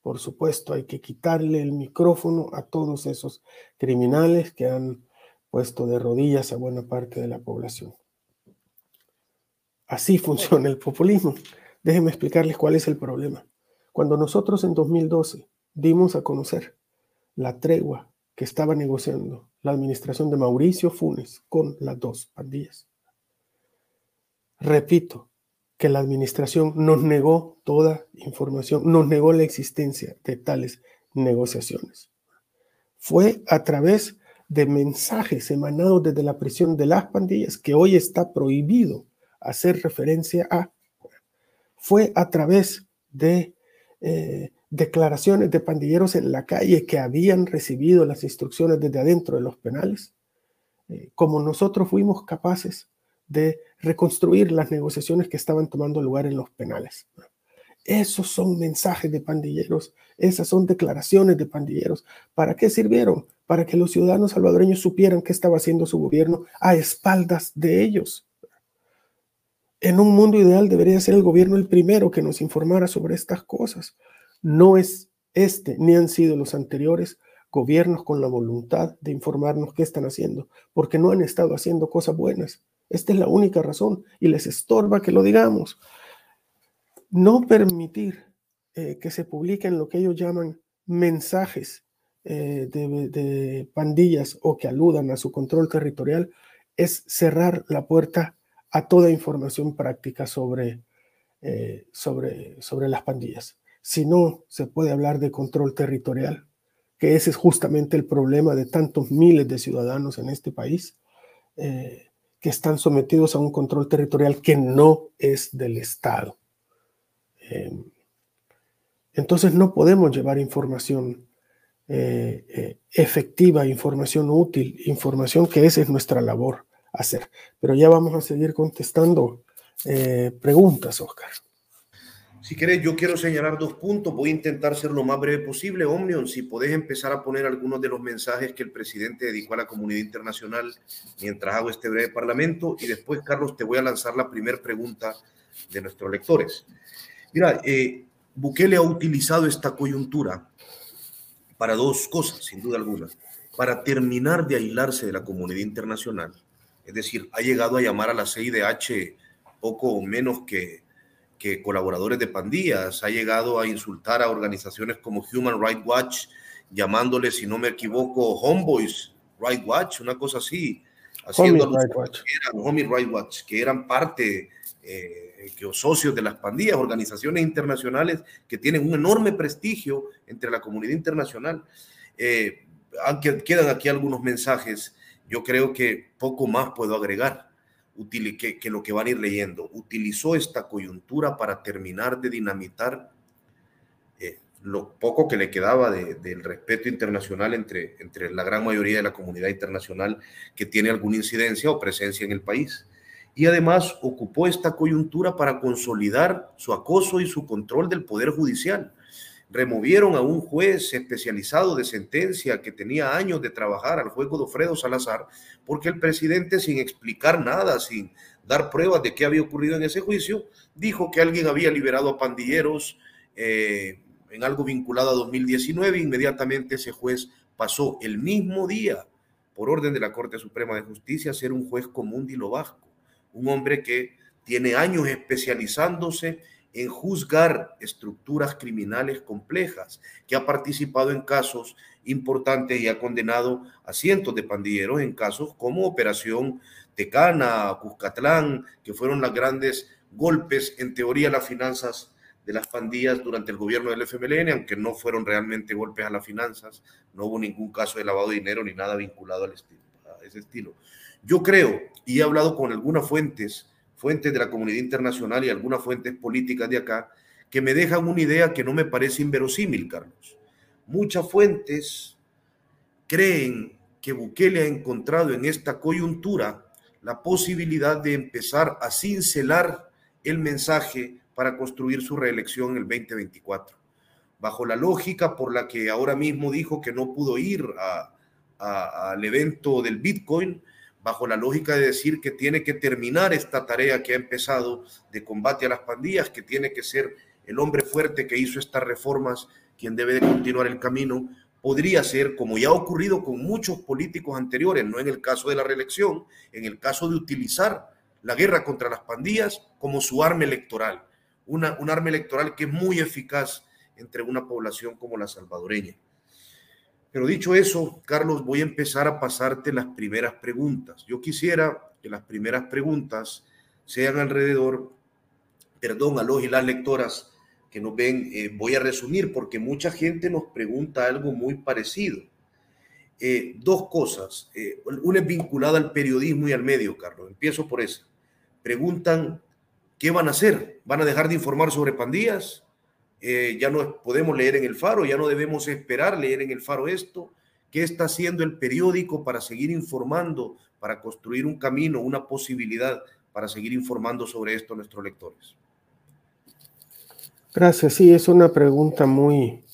por supuesto, hay que quitarle el micrófono a todos esos criminales que han puesto de rodillas a buena parte de la población. Así funciona el populismo. Déjenme explicarles cuál es el problema. Cuando nosotros en 2012 dimos a conocer la tregua que estaba negociando la administración de Mauricio Funes con las dos pandillas, repito que la administración nos negó toda información, nos negó la existencia de tales negociaciones. Fue a través de mensajes emanados desde la prisión de las pandillas que hoy está prohibido hacer referencia a, fue a través de eh, declaraciones de pandilleros en la calle que habían recibido las instrucciones desde adentro de los penales, eh, como nosotros fuimos capaces de reconstruir las negociaciones que estaban tomando lugar en los penales. Esos son mensajes de pandilleros, esas son declaraciones de pandilleros. ¿Para qué sirvieron? Para que los ciudadanos salvadoreños supieran qué estaba haciendo su gobierno a espaldas de ellos. En un mundo ideal debería ser el gobierno el primero que nos informara sobre estas cosas. No es este ni han sido los anteriores gobiernos con la voluntad de informarnos qué están haciendo, porque no han estado haciendo cosas buenas. Esta es la única razón y les estorba que lo digamos. No permitir eh, que se publiquen lo que ellos llaman mensajes eh, de, de pandillas o que aludan a su control territorial es cerrar la puerta a toda información práctica sobre, eh, sobre, sobre las pandillas. Si no, se puede hablar de control territorial, que ese es justamente el problema de tantos miles de ciudadanos en este país eh, que están sometidos a un control territorial que no es del Estado. Em, entonces no podemos llevar información eh, efectiva, información útil, información que esa es nuestra labor hacer. Pero ya vamos a seguir contestando eh, preguntas, Oscar. Si querés, yo quiero señalar dos puntos. Voy a intentar ser lo más breve posible. Omnion, si podés empezar a poner algunos de los mensajes que el presidente dedicó a la comunidad internacional mientras hago este breve parlamento. Y después, Carlos, te voy a lanzar la primera pregunta de nuestros lectores. Mira, eh, Bukele ha utilizado esta coyuntura para dos cosas, sin duda alguna. Para terminar de aislarse de la comunidad internacional es decir, ha llegado a llamar a la CIDH poco menos que, que colaboradores de pandillas, ha llegado a insultar a organizaciones como Human Rights Watch, llamándole, si no me equivoco, Homeboys Rights Watch, una cosa así. haciendo Homie Right Watch. Que eran, Homie Right Watch, que eran parte eh, que, o socios de las pandillas, organizaciones internacionales que tienen un enorme prestigio entre la comunidad internacional. Eh, aunque quedan aquí algunos mensajes, yo creo que poco más puedo agregar que, lo que van a ir leyendo. Utilizó esta coyuntura para terminar de dinamitar lo poco que le quedaba del respeto internacional entre, entre la gran mayoría de la comunidad internacional que tiene alguna incidencia o presencia en el país. Y además ocupó esta coyuntura para consolidar su acoso y su control del Poder Judicial. Removieron a un juez especializado de sentencia que tenía años de trabajar, al juez Godofredo Salazar, porque el presidente, sin explicar nada, sin dar pruebas de qué había ocurrido en ese juicio, dijo que alguien había liberado a pandilleros, eh, en algo vinculado a 2019, inmediatamente ese juez pasó el mismo día, por orden de la Corte Suprema de Justicia, a ser un juez común de lo vasco, un hombre que tiene años especializándose en juzgar estructuras criminales complejas, que ha participado en casos importantes y ha condenado a cientos de pandilleros en casos como Operación Tecana, Cuscatlán, que fueron los grandes golpes, en teoría, las finanzas de las pandillas durante el gobierno del FMLN, aunque no fueron realmente golpes a las finanzas, no hubo ningún caso de lavado de dinero ni nada vinculado a ese estilo. Yo creo, y he hablado con algunas fuentes, fuentes de la comunidad internacional y algunas fuentes políticas de acá, que me dejan una idea que no me parece inverosímil, Carlos. Muchas fuentes creen que Bukele ha encontrado en esta coyuntura la posibilidad de empezar a cincelar el mensaje para construir su reelección en el 2024. Bajo la lógica por la que ahora mismo dijo que no pudo ir al evento del Bitcoin, bajo la lógica de decir que tiene que terminar esta tarea que ha empezado de combate a las pandillas, que tiene que ser el hombre fuerte que hizo estas reformas quien debe de continuar el camino, podría ser, como ya ha ocurrido con muchos políticos anteriores, no en el caso de la reelección, en el caso de utilizar la guerra contra las pandillas como su arma electoral una, un arma electoral que es muy eficaz entre una población como la salvadoreña. Pero dicho eso, Carlos, voy a empezar a pasarte las primeras preguntas. Yo quisiera que las primeras preguntas sean alrededor, perdón a los y las lectoras que nos ven, eh, voy a resumir porque mucha gente nos pregunta algo muy parecido. Eh, dos cosas. Eh, una es vinculada al periodismo y al medio, Carlos. Empiezo por esa. Preguntan ¿Qué van a hacer? ¿Van a dejar de informar sobre pandillas? Eh, ya no podemos leer en el faro, ya no debemos esperar leer en el faro esto. ¿Qué está haciendo el periódico para seguir informando, para construir un camino, una posibilidad para seguir informando sobre esto a nuestros lectores? Gracias. Sí, es una pregunta muy,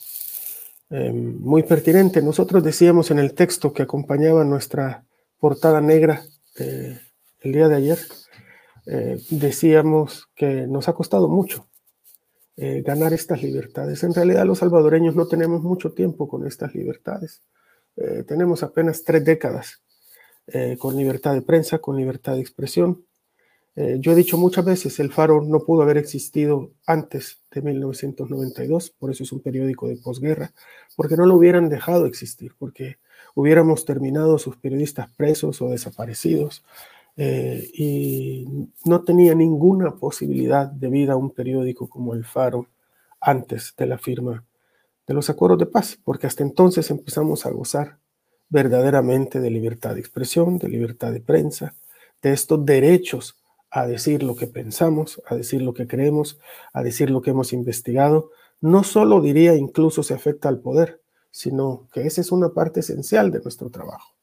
eh, muy pertinente. Nosotros decíamos en el texto que acompañaba nuestra portada negra eh, el día de ayer decíamos que nos ha costado mucho eh, ganar estas libertades. En realidad los salvadoreños no tenemos mucho tiempo con estas libertades. Eh, tenemos apenas tres décadas con libertad de prensa, con libertad de expresión. yo he dicho muchas veces, el Faro no pudo haber existido antes de 1992, por eso es un periódico de posguerra, porque no lo hubieran dejado existir, porque hubiéramos terminado sus periodistas presos o desaparecidos, eh, y no tenía ninguna posibilidad de vida a un periódico como El Faro antes de la firma de los acuerdos de paz, porque hasta entonces empezamos a gozar verdaderamente de libertad de expresión, de libertad de prensa, de estos derechos a decir lo que pensamos, a decir lo que creemos, a decir lo que hemos investigado. No solo diría incluso se afecta al poder, sino que esa es una parte esencial de nuestro trabajo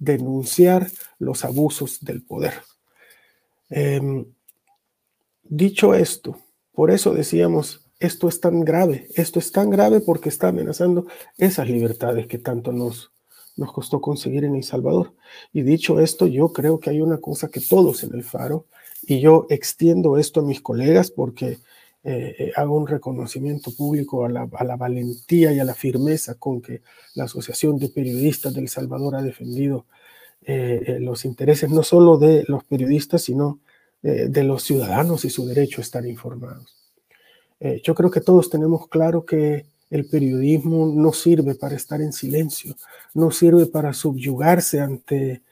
denunciar los abusos del poder. Em, dicho esto, por eso decíamos, esto es tan grave, esto es tan grave porque está amenazando esas libertades que tanto nos, nos costó conseguir en El Salvador. Y dicho esto, yo creo que hay una cosa que todos en el Faro, y yo extiendo esto a mis colegas porque eh, eh, hago un reconocimiento público a la, valentía y a la firmeza con que la Asociación de Periodistas del Salvador ha defendido eh, los intereses no solo de los periodistas, sino de los ciudadanos y su derecho a estar informados. yo creo que todos tenemos claro que el periodismo no sirve para estar en silencio, no sirve para subyugarse ante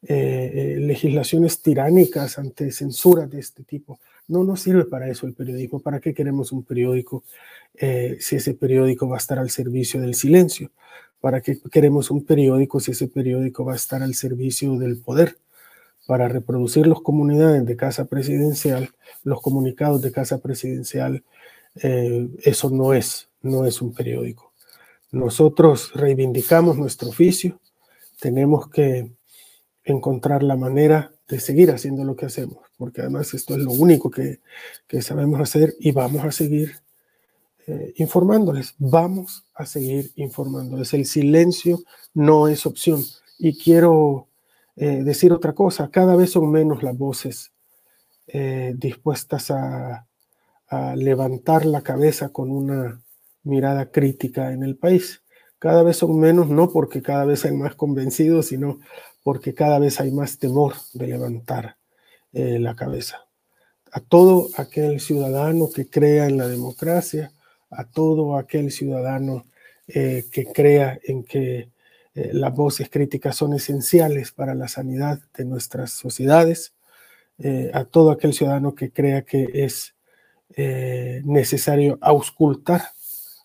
eh, legislaciones tiránicas ante censuras de este tipo. No nos sirve para eso el periodismo. ¿Para qué queremos un periódico si ese periódico va a estar al servicio del silencio? ¿Para qué queremos un periódico si ese periódico va a estar al servicio del poder? Para reproducir las comunidades de casa presidencial, los comunicados de casa presidencial, eso no es, no es un periódico. Nosotros reivindicamos nuestro oficio, tenemos que encontrar la manera de seguir haciendo lo que hacemos, porque además esto es lo único que, sabemos hacer y vamos a seguir eh, informándoles, vamos a seguir informándoles. El silencio no es opción. Y quiero eh, decir otra cosa, cada vez son menos las voces eh, dispuestas a, a levantar la cabeza con una mirada crítica en el país. Cada vez son menos, no porque cada vez hay más convencidos, sino porque cada vez hay más temor de levantar eh, la cabeza. A todo aquel ciudadano que crea en la democracia, a todo aquel ciudadano eh, que crea en que eh, las voces críticas son esenciales para la sanidad de nuestras sociedades, a todo aquel ciudadano que crea que es necesario auscultar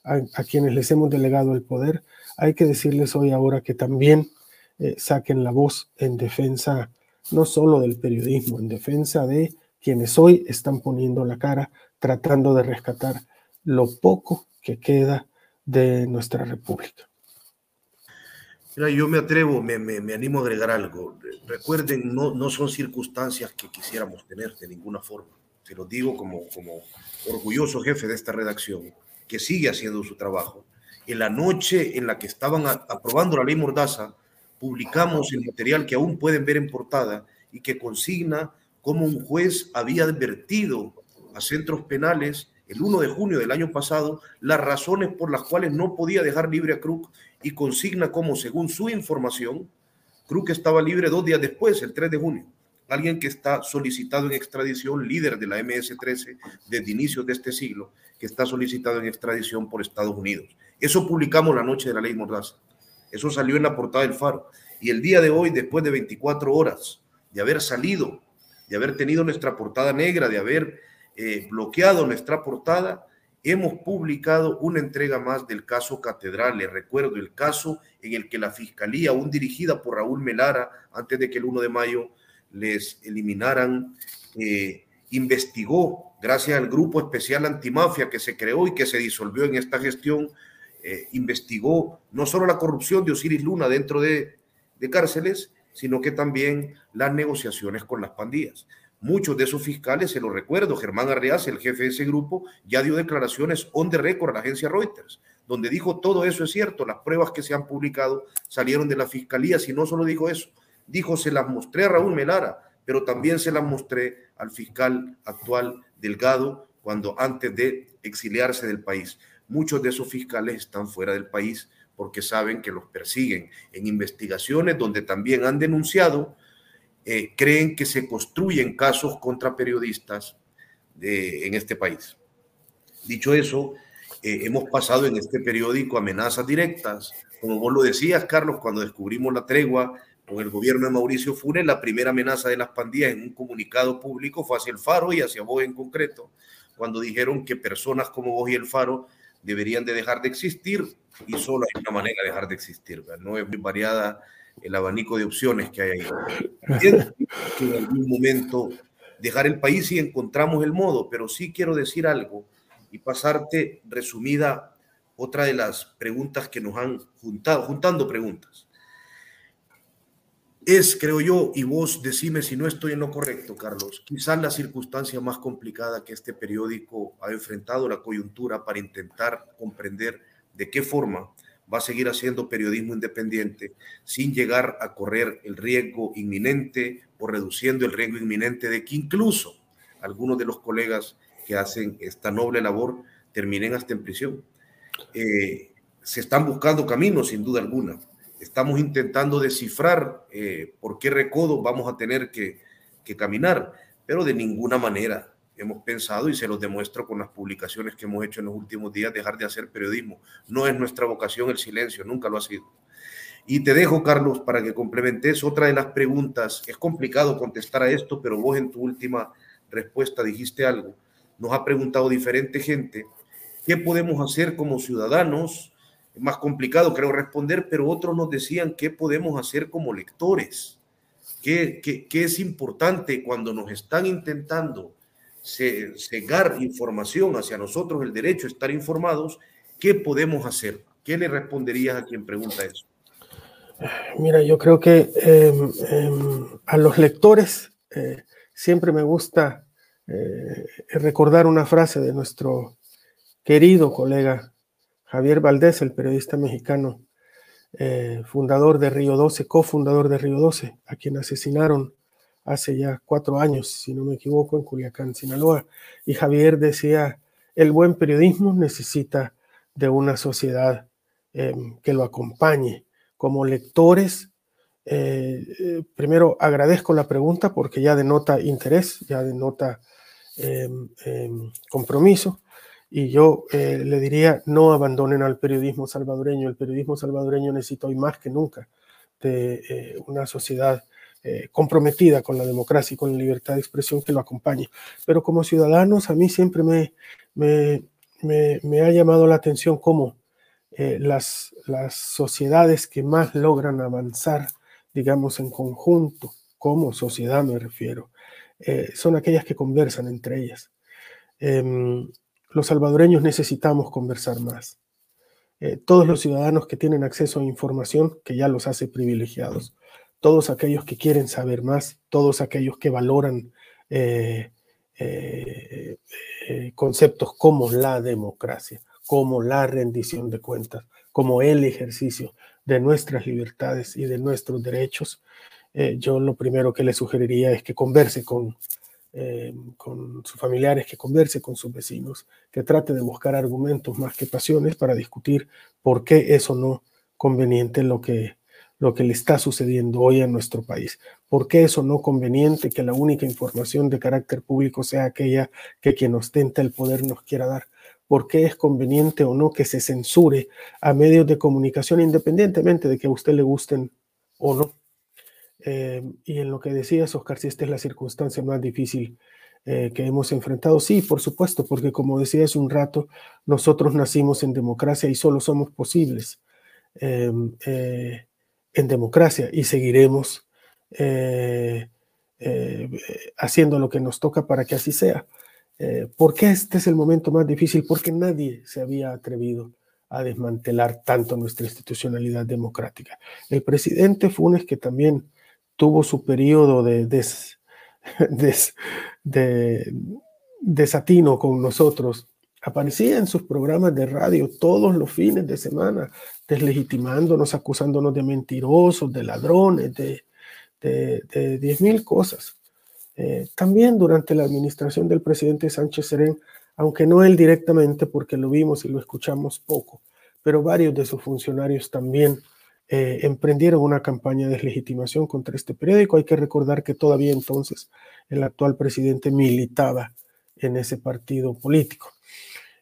a, quienes les hemos delegado el poder, hay que decirles hoy ahora que también saquen la voz en defensa no solo del periodismo, en defensa de quienes hoy están poniendo la cara tratando de rescatar lo poco que queda de nuestra república. Mira, yo me atrevo, me, me, animo a agregar algo. Recuerden, no, no son circunstancias que quisiéramos tener de ninguna forma. Se lo digo como, como orgulloso jefe de esta redacción que sigue haciendo su trabajo. En la noche en la que estaban aprobando la ley Mordaza, publicamos el material que aún pueden ver en portada y que consigna cómo un juez había advertido a centros penales el 1 de junio del año pasado las razones por las cuales no podía dejar libre a Krug y consigna cómo, según su información, Krug estaba libre dos días después, el 3 de junio alguien que está solicitado en extradición, líder de la MS-13 desde inicios de este siglo, que está solicitado en extradición por Estados Unidos. Eso publicamos la noche de la ley Mordaza. Eso salió en la portada del Faro. Y el día de hoy, después de 24 horas de haber salido, de haber tenido nuestra portada negra, de haber eh, bloqueado nuestra portada, hemos publicado una entrega más del caso Catedral. Les recuerdo el caso en el que la Fiscalía, aún dirigida por Raúl Melara, antes de que el 1 de mayo les eliminaran, eh, investigó, gracias al grupo especial antimafia que se creó y que se disolvió en esta gestión, eh, investigó no solo la corrupción de Osiris Luna dentro de, cárceles, sino que también las negociaciones con las pandillas. Muchos de esos fiscales, se lo recuerdo, Germán Arreaz, el jefe de ese grupo, ya dio declaraciones on the record a la agencia Reuters, donde dijo todo eso es cierto, las pruebas que se han publicado salieron de la fiscalía, si no solo dijo eso, dijo, se las mostré a Raúl Melara, pero también se las mostré al fiscal actual Delgado cuando antes de exiliarse del país. Muchos de esos fiscales están fuera del país porque saben que los persiguen en investigaciones donde también han denunciado, eh, creen que se construyen casos contra periodistas en este país. Dicho eso, eh, hemos pasado en este periódico amenazas directas, como vos lo decías, Carlos, cuando descubrimos la tregua con el gobierno de Mauricio Funes, la primera amenaza de las pandillas en un comunicado público fue hacia el Faro y hacia vos en concreto, cuando dijeron que personas como vos y el Faro deberían de dejar de existir y solo hay una manera de dejar de existir. No es muy variada el abanico de opciones que hay ahí. que en algún momento dejar el país y encontramos el modo, pero sí quiero decir algo y pasarte resumida otra de las preguntas que nos han juntado, juntando preguntas es, creo yo, y vos decime si no estoy en lo correcto, Carlos, quizás la circunstancia más complicada que este periódico ha enfrentado la coyuntura para intentar comprender de qué forma va a seguir haciendo periodismo independiente sin llegar a correr el riesgo inminente o reduciendo el riesgo inminente de que incluso algunos de los colegas que hacen esta noble labor terminen hasta en prisión. Eh, se están buscando caminos, sin duda alguna estamos intentando descifrar eh, por qué recodo vamos a tener que, caminar, pero de ninguna manera hemos pensado, y se los demuestro con las publicaciones que hemos hecho en los últimos días, dejar de hacer periodismo. No es nuestra vocación el silencio, nunca lo ha sido. Y te dejo, Carlos, para que complementes otra de las preguntas. Es complicado contestar a esto, pero vos en tu última respuesta dijiste algo. Nos ha preguntado diferente gente, ¿qué podemos hacer como ciudadanos? Más complicado, creo, responder, pero otros nos decían, ¿qué podemos hacer como lectores? ¿Qué, qué, es importante cuando nos están intentando cegar información hacia nosotros, el derecho a estar informados? ¿Qué podemos hacer? ¿Qué le responderías a quien pregunta eso? Mira, yo creo que em, em, a los lectores eh, siempre me gusta eh, recordar una frase de nuestro querido colega Javier Valdés, el periodista mexicano, eh, fundador de Río 12, cofundador de Río 12, a quien asesinaron hace ya cuatro años, si no me equivoco, en Culiacán, Sinaloa. Y Javier decía, el buen periodismo necesita de una sociedad em, que lo acompañe, como lectores, eh, eh, primero agradezco la pregunta porque ya denota interés, ya denota em, em, compromiso. Y yo eh, le diría, no abandonen al periodismo salvadoreño. El periodismo salvadoreño necesita hoy más que nunca de una sociedad comprometida con la democracia y con la libertad de expresión que lo acompañe. Pero como ciudadanos, a mí siempre me, me, me ha llamado la atención cómo eh, las, las sociedades que más logran avanzar, digamos, en conjunto, como sociedad me refiero, eh, son aquellas que conversan entre ellas. Los salvadoreños necesitamos conversar más. Eh, todos los ciudadanos que tienen acceso a información, que ya los hace privilegiados, todos aquellos que quieren saber más, todos aquellos que valoran conceptos como la democracia, como la rendición de cuentas, como el ejercicio de nuestras libertades y de nuestros derechos, eh, yo lo primero que le sugeriría es que converse con, eh, con sus familiares, que converse con sus vecinos, que trate de buscar argumentos más que pasiones para discutir por qué es o no conveniente lo que, lo que le está sucediendo hoy en nuestro país. ¿Por qué es no conveniente que la única información de carácter público sea aquella que quien ostenta el poder nos quiera dar? por qué es conveniente o no que se censure a medios de comunicación independientemente de que a usted le gusten o no. Eh, y en lo que decías, Oscar, si esta es la circunstancia más difícil eh, que hemos enfrentado, sí, por supuesto, porque como decía hace un rato, nosotros nacimos en democracia y solo somos posibles em, eh, en democracia y seguiremos haciendo lo que nos toca para que así sea. Eh, ¿Por qué este es el momento más difícil? Porque nadie se había atrevido a desmantelar tanto nuestra institucionalidad democrática. El presidente Funes, que también tuvo su periodo de, de desatino con nosotros, aparecía en sus programas de radio todos los fines de semana, deslegitimándonos, acusándonos de mentirosos, de ladrones, de, de, diez mil cosas. Eh, también durante la administración del presidente Sánchez Serén, aunque no él directamente, porque lo vimos y lo escuchamos poco, pero varios de sus funcionarios también eh, emprendieron una campaña de deslegitimación contra este periódico. Hay que recordar que todavía entonces el actual presidente militaba en ese partido político.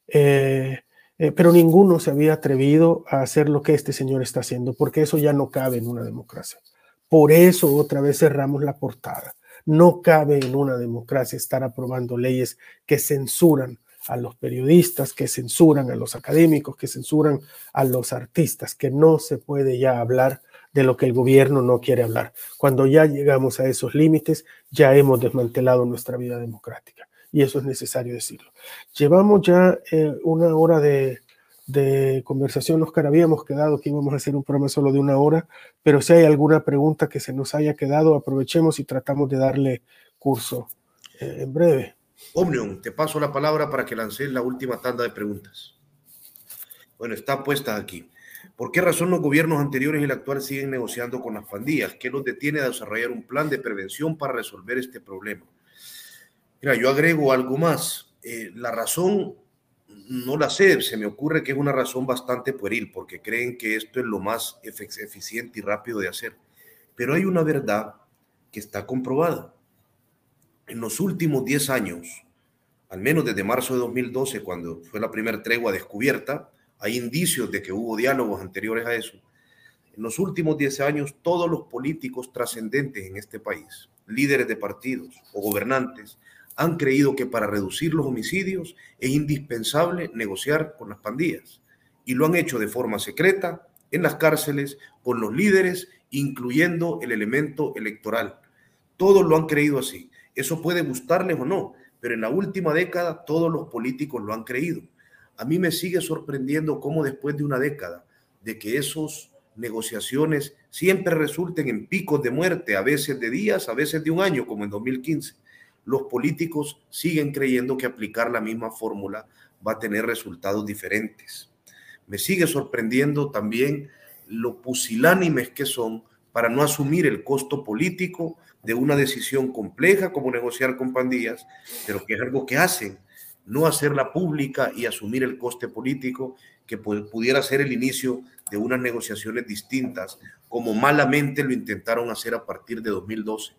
Eh, pero ninguno se había atrevido a hacer lo que este señor está haciendo, porque eso ya no cabe en una democracia. Por eso otra vez cerramos la portada no cabe en una democracia estar aprobando leyes que censuran a los periodistas, que censuran a los académicos, que censuran a los artistas, que no se puede ya hablar de lo que el gobierno no quiere hablar. Cuando ya llegamos a esos límites, ya hemos desmantelado nuestra vida democrática. Y eso es necesario decirlo. Llevamos ya eh, una hora de, conversación, Oscar, habíamos quedado que íbamos a hacer un programa solo de una hora, pero si hay alguna pregunta que se nos haya quedado, aprovechemos y tratamos de darle curso eh, en breve. Omnium, te paso la palabra para que lances la última tanda de preguntas. Bueno, está puesta aquí. ¿Por qué razón los gobiernos anteriores y el actual siguen negociando con las pandillas? ¿Qué los detiene a desarrollar un plan de prevención para resolver este problema? Mira, yo agrego algo más. Eh, la razón no la sé, se me ocurre que es una razón bastante pueril, porque creen que esto es lo más eficiente y rápido de hacer. Pero hay una verdad que está comprobada. En los últimos 10 años, al menos desde marzo de 2012, cuando fue la primera tregua descubierta, hay indicios de que hubo diálogos anteriores a eso. En los últimos 10 años, todos los políticos trascendentes en este país, líderes de partidos o gobernantes, han creído que para reducir los homicidios es indispensable negociar con las pandillas y lo han hecho de forma secreta en las cárceles con los líderes, incluyendo el elemento electoral. Todos lo han creído así. Eso puede gustarles o no, pero en la última década todos los políticos lo han creído. A mí me sigue sorprendiendo cómo después de una década de que esos negociaciones siempre resulten en picos de muerte, a veces de días, a veces de un año, como en 2015, los políticos siguen creyendo que aplicar la misma fórmula va a tener resultados diferentes. Me sigue sorprendiendo también lo pusilánimes que son para no asumir el costo político de una decisión compleja como negociar con pandillas, pero que es algo que hacen, no hacerla pública y asumir el coste político que pudiera ser el inicio de unas negociaciones distintas, como malamente lo intentaron hacer a partir de 2012.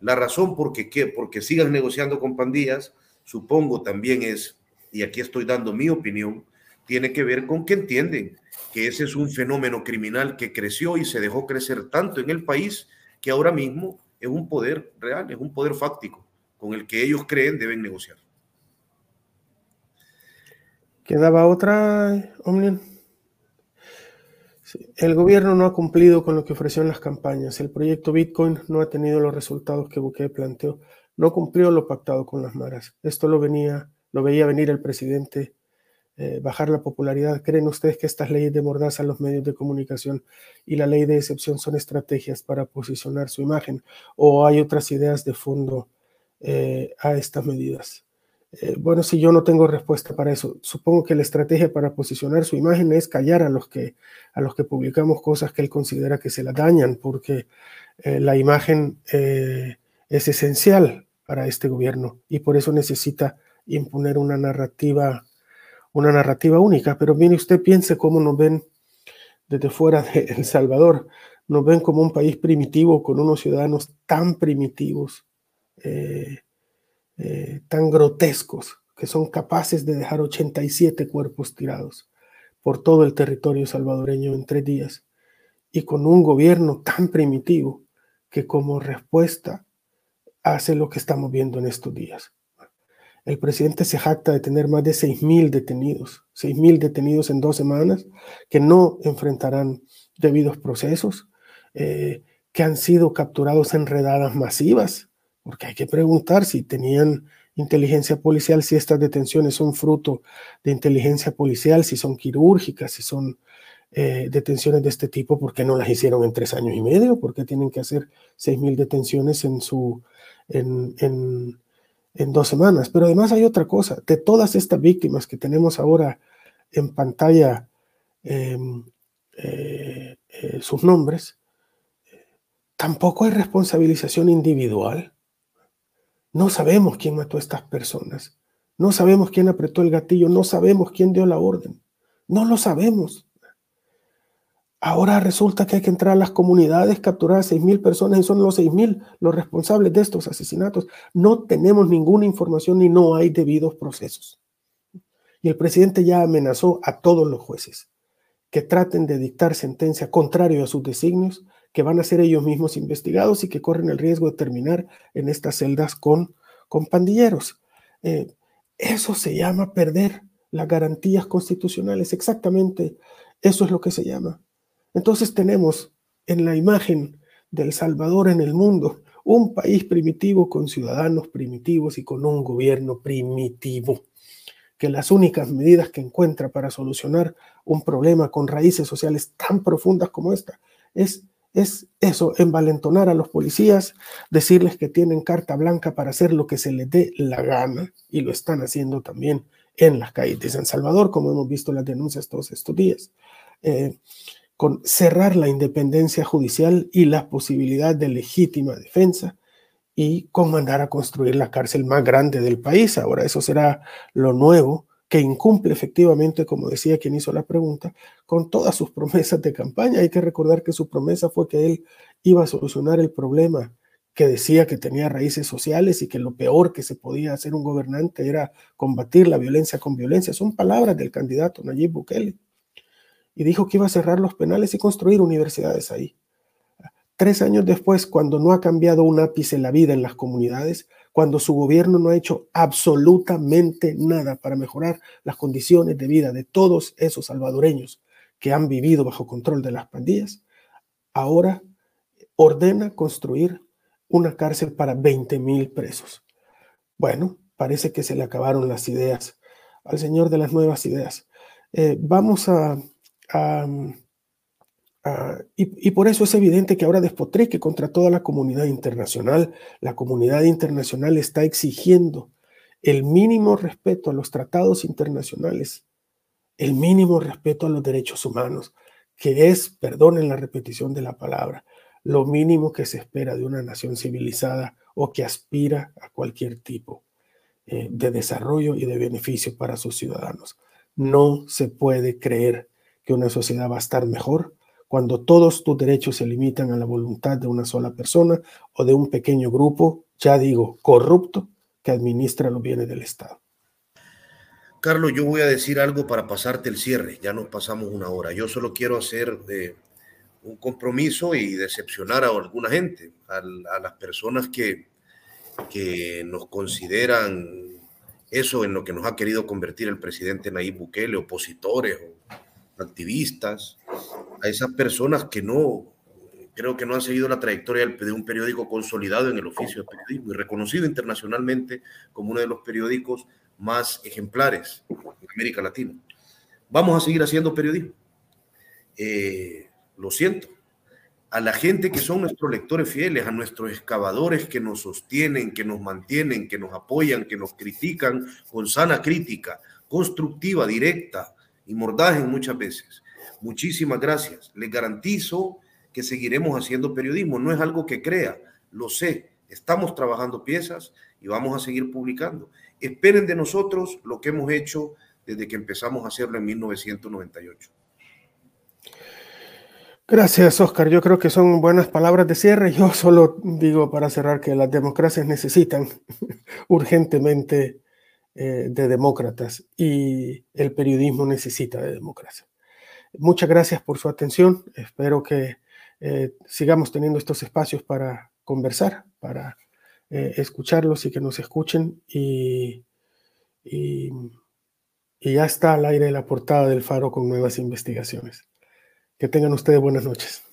La razón por qué, porque sigan negociando con pandillas, supongo también es, y aquí estoy dando mi opinión, tiene que ver con que entienden ese es un fenómeno criminal que creció y se dejó crecer tanto en el país que ahora mismo es un poder real, es un poder fáctico con el que ellos creen deben negociar. ¿Quedaba otra, Omnium? El gobierno no ha cumplido con lo que ofreció en las campañas. El proyecto Bitcoin no ha tenido los resultados que Bukele planteó. No cumplió lo pactado con las maras. Esto lo venía, lo veía venir el presidente eh, bajar la popularidad. ¿Creen ustedes que estas leyes de mordaza en los medios de comunicación y la ley de excepción son estrategias para posicionar su imagen? ¿O hay otras ideas de fondo eh, a estas medidas? Eh, bueno, si yo no tengo respuesta para eso, supongo que la estrategia para posicionar su imagen es callar a los que, a los que publicamos cosas que él considera que se la dañan, porque la imagen es esencial para este gobierno y por eso necesita imponer una narrativa una narrativa única, pero mire usted, piense cómo nos ven desde fuera de El Salvador, nos ven como un país primitivo, con unos ciudadanos tan primitivos, eh, eh, tan grotescos, que son capaces de dejar 87 cuerpos tirados por todo el territorio salvadoreño en tres días, y con un gobierno tan primitivo que como respuesta hace lo que estamos viendo en estos días. El presidente se jacta de tener más de 6.000 detenidos, 6.000 detenidos en dos semanas, que no enfrentarán debidos procesos, eh, que han sido capturados en redadas masivas, porque hay que preguntar si tenían inteligencia policial, si estas detenciones son fruto de inteligencia policial, si son quirúrgicas, si son eh, detenciones de este tipo, ¿por qué no las hicieron en tres años y medio? ¿Por qué tienen que hacer 6.000 detenciones en su... En, en, en dos semanas. Pero además hay otra cosa, de todas estas víctimas que tenemos ahora en pantalla, em, eh, eh, sus nombres, tampoco hay responsabilización individual. No sabemos quién mató a estas personas. No sabemos quién apretó el gatillo. No sabemos quién dio la orden. No lo sabemos. Ahora resulta que hay que entrar a las comunidades, capturar a 6.000 personas y son los 6.000 los responsables de estos asesinatos. No tenemos ninguna información y no hay debidos procesos. Y el presidente ya amenazó a todos los jueces que traten de dictar sentencia contrario a sus designios, que van a ser ellos mismos investigados y que corren el riesgo de terminar en estas celdas con, con pandilleros. Eh, eso se llama perder las garantías constitucionales. Exactamente eso es lo que se llama. Entonces tenemos en la imagen del Salvador en el mundo un país primitivo con ciudadanos primitivos y con un gobierno primitivo, que las únicas medidas que encuentra para solucionar un problema con raíces sociales tan profundas como esta es, es eso, envalentonar a los policías, decirles que tienen carta blanca para hacer lo que se les dé la gana, y lo están haciendo también en las calles de San Salvador, como hemos visto las denuncias todos estos días. Eh, con cerrar la independencia judicial y la posibilidad de legítima defensa y con mandar a construir la cárcel más grande del país. Ahora eso será lo nuevo que incumple efectivamente, como decía quien hizo la pregunta, con todas sus promesas de campaña. Hay que recordar que su promesa fue que él iba a solucionar el problema que decía que tenía raíces sociales y que lo peor que se podía hacer un gobernante era combatir la violencia con violencia. Son palabras del candidato Nayib Bukele. Y dijo que iba a cerrar los penales y construir universidades ahí. Tres años después, cuando no ha cambiado un ápice la vida en las comunidades, cuando su gobierno no ha hecho absolutamente nada para mejorar las condiciones de vida de todos esos salvadoreños que han vivido bajo control de las pandillas, ahora ordena construir una cárcel para 20 mil presos. Bueno, parece que se le acabaron las ideas al señor de las nuevas ideas. Eh, vamos a Ah, y, por eso es evidente que ahora despotrique contra toda la comunidad internacional. La comunidad internacional está exigiendo el mínimo respeto a los tratados internacionales, el mínimo respeto a los derechos humanos, que es, perdonen la repetición de la palabra, lo mínimo que se espera de una nación civilizada o que aspira a cualquier tipo eh, de desarrollo y de beneficio para sus ciudadanos. No se puede creer que una sociedad va a estar mejor cuando todos tus derechos se limitan a la voluntad de una sola persona o de un pequeño grupo, ya digo, corrupto, que administra los bienes del Estado. Carlos, yo voy a decir algo para pasarte el cierre. Ya nos pasamos una hora. Yo solo quiero hacer eh, un compromiso y decepcionar a alguna gente, a, las personas que, que nos consideran eso en lo que nos ha querido convertir el presidente Nayib Bukele, opositores o activistas, a esas personas que no, creo que no han seguido la trayectoria de un periódico consolidado en el oficio de periodismo y reconocido internacionalmente como uno de los periódicos más ejemplares en América Latina. Vamos a seguir haciendo periodismo. Eh, lo siento. A la gente que son nuestros lectores fieles, a nuestros excavadores que nos sostienen, que nos mantienen, que nos apoyan, que nos critican con sana crítica, constructiva, directa y muchas veces Muchísimas gracias. Les garantizo que seguiremos haciendo periodismo. No es algo que crea, lo sé. Estamos trabajando piezas y vamos a seguir publicando. Esperen de nosotros lo que hemos hecho desde que empezamos a hacerlo en 1998. Gracias, Oscar. Yo creo que son buenas palabras de cierre. Yo solo digo para cerrar que las democracias necesitan urgentemente eh, de demócratas y el periodismo necesita de democracia. Muchas gracias por su atención. Espero que eh, sigamos teniendo estos espacios para conversar, para eh, escucharlos y que nos escuchen. Y, y, y ya está al aire la portada del Faro con nuevas investigaciones. Que tengan ustedes buenas noches.